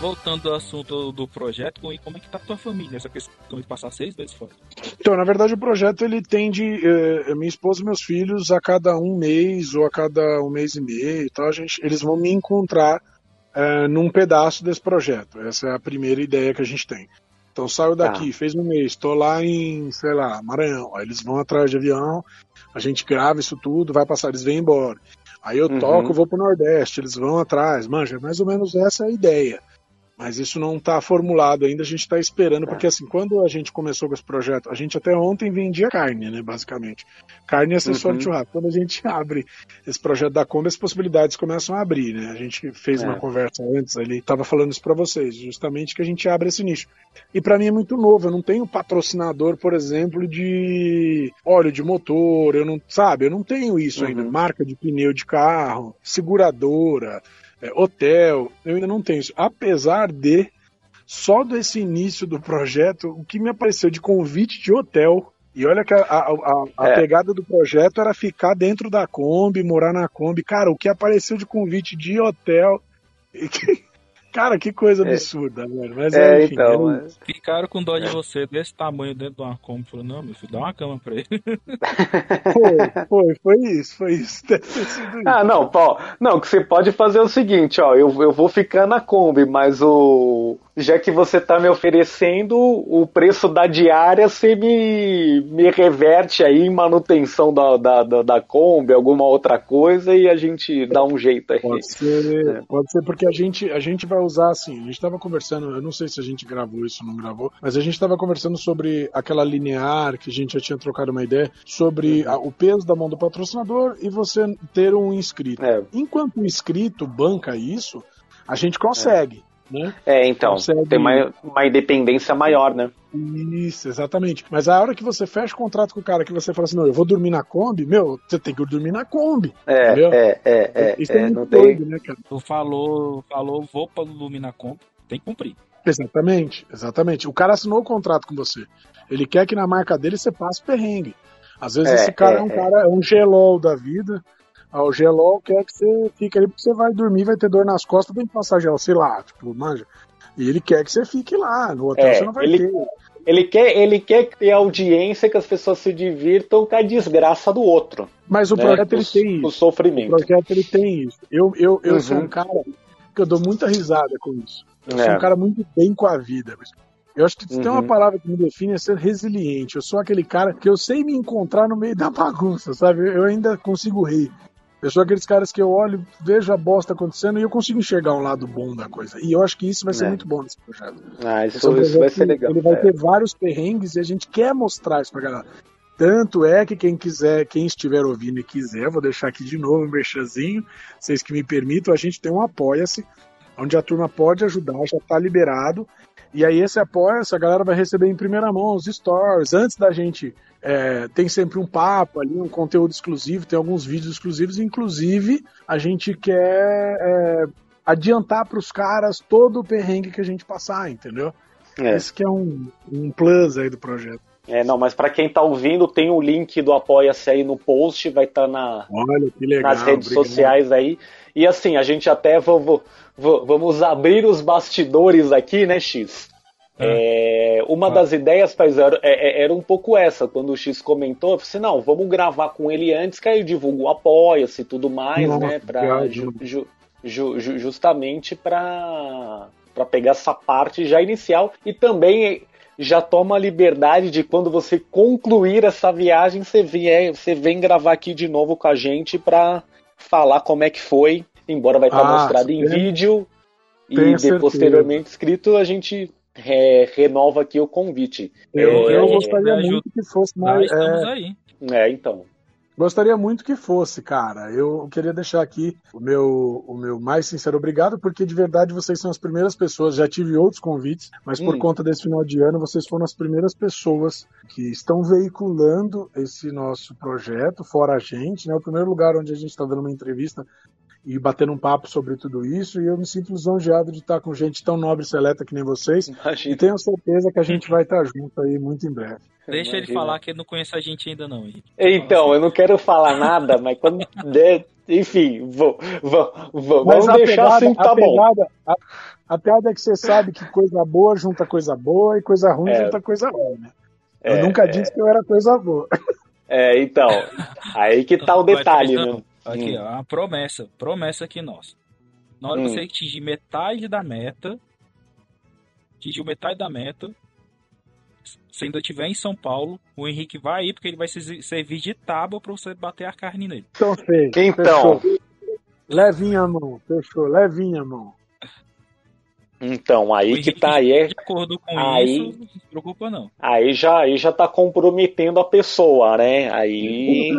Voltando ao assunto do projeto, como é que tá a tua família? Essa questão de passar seis meses fora. Então, na verdade, o projeto ele tende eh, minha esposa e meus filhos a cada um mês ou a cada um mês e meio, e tal, a gente, eles vão me encontrar eh, num pedaço desse projeto. Essa é a primeira ideia que a gente tem. Então, saio daqui, fez um mês, estou lá em, sei lá, Maranhão. Aí eles vão atrás de avião, a gente grava isso tudo, vai passar, eles vêm embora. Aí eu Uhum. toco, vou pro Nordeste, eles vão atrás. Manja, mais ou menos essa é a ideia. Mas isso não está formulado ainda, a gente está esperando, porque assim, quando a gente começou com esse projeto, a gente até ontem vendia carne, né, basicamente. Carne e acessório Uhum. de churrasco. Quando a gente (laughs) abre esse projeto da Kombi, as possibilidades começam a abrir, né? A gente fez É. uma conversa antes ali, estava falando isso para vocês, justamente que a gente abre esse nicho. E para mim é muito novo, eu não tenho patrocinador, por exemplo, de óleo de motor, eu não, sabe, eu não tenho isso ainda, Uhum. marca de pneu de carro, seguradora, é, hotel, eu ainda não tenho isso. Apesar de, só desse início do projeto, o que me apareceu de convite de hotel. E olha que a, a, a- a É. pegada do projeto era ficar dentro da Kombi, morar na Kombi. Cara, o que apareceu de convite de hotel. que- cara, que coisa É. absurda, velho. Mas É, enfim, então. é- é. Ficaram com dó de você desse tamanho dentro de uma Kombi. Falou, não, meu filho, dá uma cama pra ele. (laughs) foi, foi, foi isso, foi isso. Deve ter sido isso. Ah, não, pô, não, que você pode fazer é o seguinte, ó, eu, eu vou ficar na Kombi, mas o já que você tá me oferecendo o preço da diária, você me, me reverte aí em manutenção da, da, da, da Kombi, alguma outra coisa e a gente dá um jeito aí. Pode ser, É. pode ser porque a gente, a gente vai usar assim. A gente estava conversando, eu não sei se a gente gravou isso ou não gravou, mas a gente estava conversando sobre aquela linear que a gente já tinha trocado uma ideia sobre a- o peso da mão do patrocinador e você ter um inscrito. É. Enquanto o inscrito banca isso, a gente consegue. Né? É, então, Consegue- tem uma, uma independência maior, né? Isso, exatamente. Mas a hora que você fecha o contrato com o cara, que você fala assim, não, eu vou dormir na Kombi, meu, você tem que dormir na Kombi. É, Entendeu? é, é, é, Isso é, é, muito não tem. doido, né, cara? Tu falou, falou, vou pra Luminacomp, tem que cumprir. Exatamente, exatamente. O cara assinou o contrato com você. Ele quer que na marca dele você passe perrengue. Às vezes É, esse cara é, é, um é. cara, é um gelol da vida. Ah, o gelol quer que você fique ali porque você vai dormir, vai ter dor nas costas, tem que passar gel, sei lá, tipo, manja. E ele quer que você fique lá. No hotel É, você não vai ele- ter. Ele quer, ele quer ter audiência, que as pessoas se divirtam com a desgraça do outro. Mas o né? projeto ele tem O isso. O sofrimento. projeto ele tem isso. Eu, eu, eu sou Uhum. um cara que eu dou muita risada com isso. Eu sou É. um cara muito bem com a vida. Eu acho que se tem uma Uhum. palavra que me define é ser resiliente. Eu sou aquele cara que eu sei me encontrar no meio da bagunça, sabe? Eu ainda consigo rir. Eu sou aqueles caras que eu olho, vejo a bosta acontecendo e eu consigo enxergar um lado bom da coisa. E eu acho que isso vai ser É. muito bom nesse projeto. Ah, isso, é um isso vai projeto ser legal. Ele vai É. ter vários perrengues e a gente quer mostrar isso pra galera. Tanto é que quem quiser, quem estiver ouvindo e quiser, vou deixar aqui de novo um merchanzinho, vocês que me permitam, a gente tem um Apoia-se, onde a turma pode ajudar, já tá liberado. E aí esse Apoia-se, a galera vai receber em primeira mão os stories. Antes da gente, é, tem sempre um papo ali, um conteúdo exclusivo, tem alguns vídeos exclusivos. Inclusive, a gente quer é, adiantar pros caras todo o perrengue que a gente passar, entendeu? É. Esse que é um, um plus aí do projeto. É, não, mas pra quem tá ouvindo, tem o link do Apoia-se aí no post, vai estar na, Olha que legal. nas redes obrigado. sociais aí. E assim, a gente até vamos, vamos abrir os bastidores aqui, né, X? É, uma das ideias, Paz, era, é- é- era um pouco essa, quando o X comentou, eu falei assim, não, vamos gravar com ele antes, que aí eu divulgo o Apoia-se e tudo mais, Nossa, né, pra, ju- ju- ju- ju- justamente pra, pra pegar essa parte já inicial e também já toma a liberdade de quando você concluir essa viagem, você, vier, você vem gravar aqui de novo com a gente pra falar como é que foi, embora vai estar Ah, mostrado em vídeo e de- posteriormente escrito, a gente é, renova aqui o convite. Eu, É, eu gente gostaria muito que fosse Nós mais. estamos é, aí. É, então. Gostaria muito que fosse, cara. Eu queria deixar aqui o meu, o meu mais sincero obrigado, porque de verdade vocês são as primeiras pessoas. Já tive outros convites, mas por Hum. conta desse final de ano, vocês foram as primeiras pessoas que estão veiculando esse nosso projeto, fora a gente, né? O primeiro lugar onde a gente está dando uma entrevista e batendo um papo sobre tudo isso. E eu me sinto lisonjeado de estar com gente tão nobre e seleta que nem vocês. E Imagina. tenho certeza que a gente vai estar junto aí muito em breve. Deixa ele Imagina. falar que ele não conhece a gente ainda não, Henrique. Então, eu não quero falar nada, mas quando der, enfim, vou, vou, vou, Mas vamos deixar pegada- assim, tá a bom. pegada, A, a piada é que você sabe que coisa boa junta coisa boa e coisa ruim É. junta coisa ruim, né? É, eu nunca é. disse que eu era coisa boa. É, então, aí que tá o detalhe, né? Aqui, Hum. ó, uma promessa. Promessa aqui nossa. Na hora Hum. que você atingir metade da meta, atingiu metade da meta, se ainda estiver em São Paulo, o Henrique vai aí, porque ele vai se servir de tábua pra você bater a carne nele. Então, Fê, Então. fechou. Levinha a mão, fechou, levinha a mão. Então, aí que tá, aí, é, de acordo com aí- isso, não se preocupa não. aí, já, aí já tá comprometendo a pessoa, né? Aí.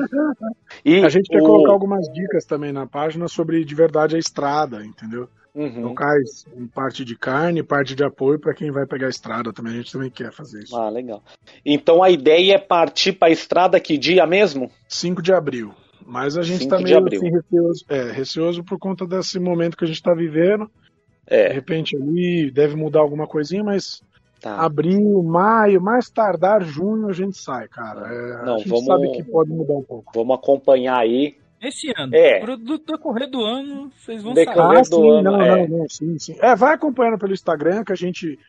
E A gente quer o- colocar algumas dicas também na página sobre de verdade a estrada, entendeu? Uhum. Locais em parte de carne, parte de apoio para quem vai pegar a estrada também. A gente também quer fazer isso. Ah, legal. Então a ideia é partir pra estrada que dia mesmo? 5 de abril. Mas a gente 5 tá de meio assim, receoso, é, receoso por conta desse momento que a gente tá vivendo. De É, repente ali deve mudar alguma coisinha, mas tá. abril, maio, mais tardar junho a gente sai, cara. É, Não, a gente vamos- sabe que pode mudar um pouco. Vamos acompanhar aí. Esse ano, É. pro do decorrer do ano, vocês vão Decorrer saber. do Ah, sim, ano, não, é. não, não, sim, sim. É, vai acompanhando pelo Instagram que a gente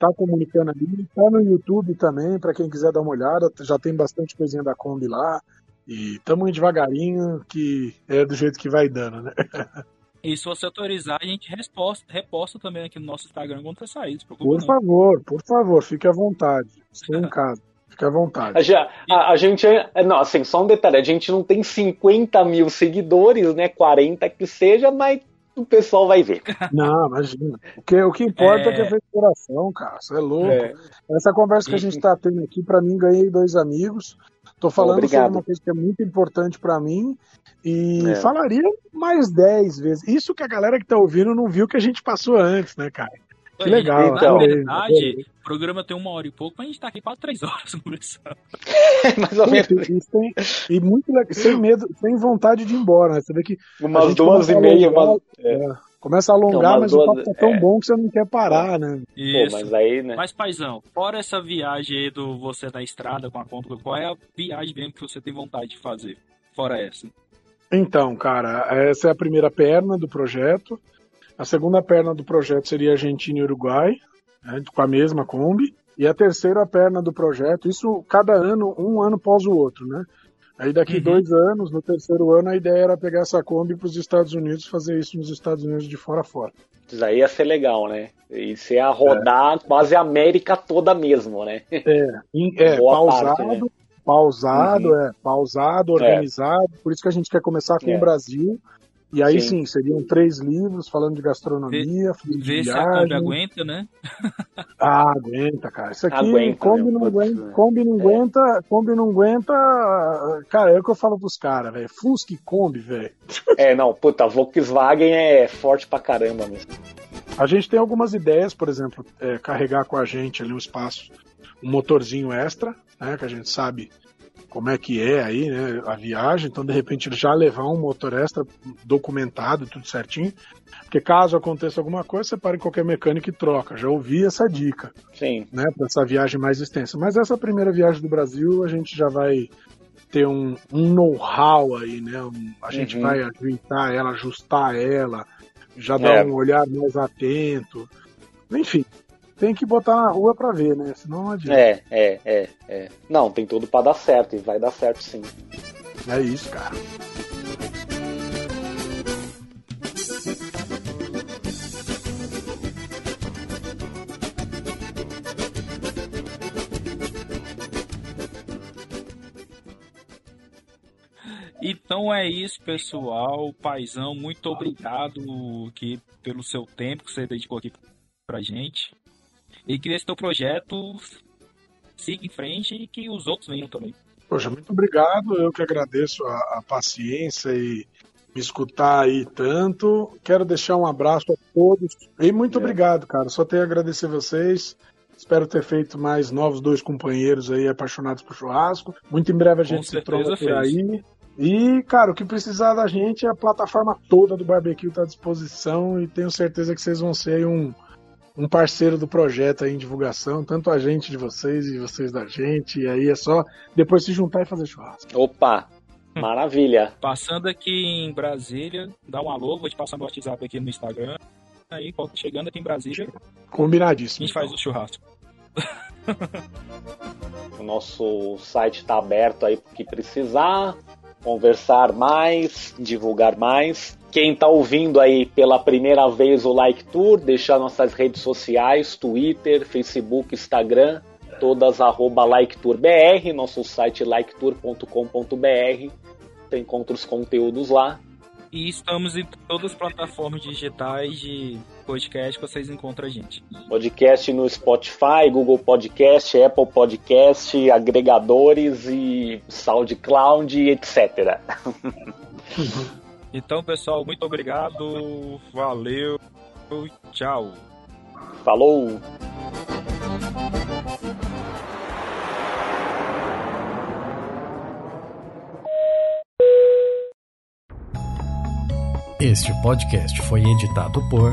tá comunicando ali, tá no YouTube também, para quem quiser dar uma olhada, já tem bastante coisinha da Kombi lá. E tamo indo devagarinho, que é do jeito que vai dando, né? (laughs) E se você autorizar, a gente resposta, reposta também aqui no nosso Instagram quando você sair, Por não. favor, por favor, fique à vontade. Estou em (laughs) casa, fique à vontade. A, já- a- a gente. é- Não, assim, só um detalhe: a gente não tem 50 mil seguidores, né? 40 que seja, mas o pessoal vai ver. (laughs) Não, imagina. O que, o que importa é, é que é feito coração, cara. Você é louco. É. Essa conversa que a gente (laughs) tá tendo aqui, para mim, ganhei dois amigos. Tô falando Obrigado. sobre uma coisa que é muito importante para mim e é. falaria mais dez vezes. Isso que a galera que tá ouvindo não viu que a gente passou antes, né, cara? Que legal. Então, na verdade, o programa tem uma hora e pouco, mas a gente tá aqui quase três horas (laughs) conversando. Mais ou menos. E, sem, e muito sem medo, sem vontade de ir embora, né? Você vê que. Umas duas e meia, uma... é. Começa a alongar, mas duas, o papo tá tão é. bom que você não quer parar, né? Isso. Pô, mas aí, né? Mas, paizão, fora essa viagem aí do você na estrada com a conta, qual é a viagem mesmo que você tem vontade de fazer? Fora essa. Então, cara, essa é a primeira perna do projeto. A segunda perna do projeto seria Argentina e Uruguai, né, com a mesma Kombi. E a terceira perna do projeto, isso cada ano, um ano após o outro, né? Aí daqui uhum. dois anos, no terceiro ano, a ideia era pegar essa Kombi para os Estados Unidos fazer isso nos Estados Unidos de fora a fora. Isso aí ia ser legal, né? Isso ia rodar é. quase a América toda mesmo, né? É, é pausado, parte, né? pausado, uhum. é, pausado, é. organizado. É. Por isso que a gente quer começar com é. o Brasil e aí sim. sim, seriam três livros falando de gastronomia, Vê, de se a Kombi aguenta, né? ah, aguenta, cara. Isso aqui, aguenta, Kombi, não aguenta, é. Kombi não aguenta, Kombi não aguenta. Cara, é o que eu falo pros caras, velho. Fusca e Kombi, velho. É, não, puta, Volkswagen é forte pra caramba mesmo. A gente tem algumas ideias, por exemplo, é, carregar com a gente ali um espaço, um motorzinho extra, né? Que a gente sabe como é que é aí, né, a viagem, então de repente já levar um motor extra documentado, tudo certinho, porque caso aconteça alguma coisa, você para em qualquer mecânico e troca. Já ouvi essa dica. Sim. Né, para essa viagem mais extensa. Mas essa primeira viagem do Brasil, a gente já vai ter um, um know-how aí, né? Um, a gente uhum. vai ajeitar ela, ajustar ela, já dar é. um olhar mais atento. Enfim, tem que botar na rua para ver, né? Senão não adianta. É, é, é, é. Não, tem tudo para dar certo e vai dar certo sim. É isso, cara. Então é isso, pessoal. Paizão, muito obrigado aqui pelo seu tempo que você dedicou aqui pra gente. E que esse teu projeto siga em frente e que os outros venham também. Poxa, muito obrigado. Eu que agradeço a, a paciência e me escutar aí tanto. Quero deixar um abraço a todos. E muito é. obrigado, cara. Só tenho a agradecer vocês. Espero ter feito mais novos dois companheiros aí apaixonados por churrasco. Muito em breve a gente se tromba por aí. E, cara, o que precisar da gente, a plataforma toda do barbecue está à disposição e tenho certeza que vocês vão ser um, um parceiro do projeto aí em divulgação, tanto a gente de vocês e vocês da gente, e aí é só depois se juntar e fazer churrasco. Opa! Maravilha! Passando aqui em Brasília, dá um alô, vou te passar no WhatsApp aqui no Instagram. Aí, chegando aqui em Brasília, combinadíssimo. A gente faz o churrasco. o nosso site está aberto aí que precisar conversar mais, divulgar mais. Quem está ouvindo aí pela primeira vez o Like Tour, deixar nossas redes sociais, Twitter, Facebook, Instagram, todas arroba LikeTourBR, nosso site liketour.com.br. Você encontra os conteúdos lá. E estamos em todas as plataformas digitais de podcast que vocês encontram a gente. Podcast no Spotify, Google Podcast, Apple Podcast, agregadores e SoundCloud, etc. (laughs) então, pessoal, muito obrigado. Valeu. Tchau. Falou. Este podcast foi editado por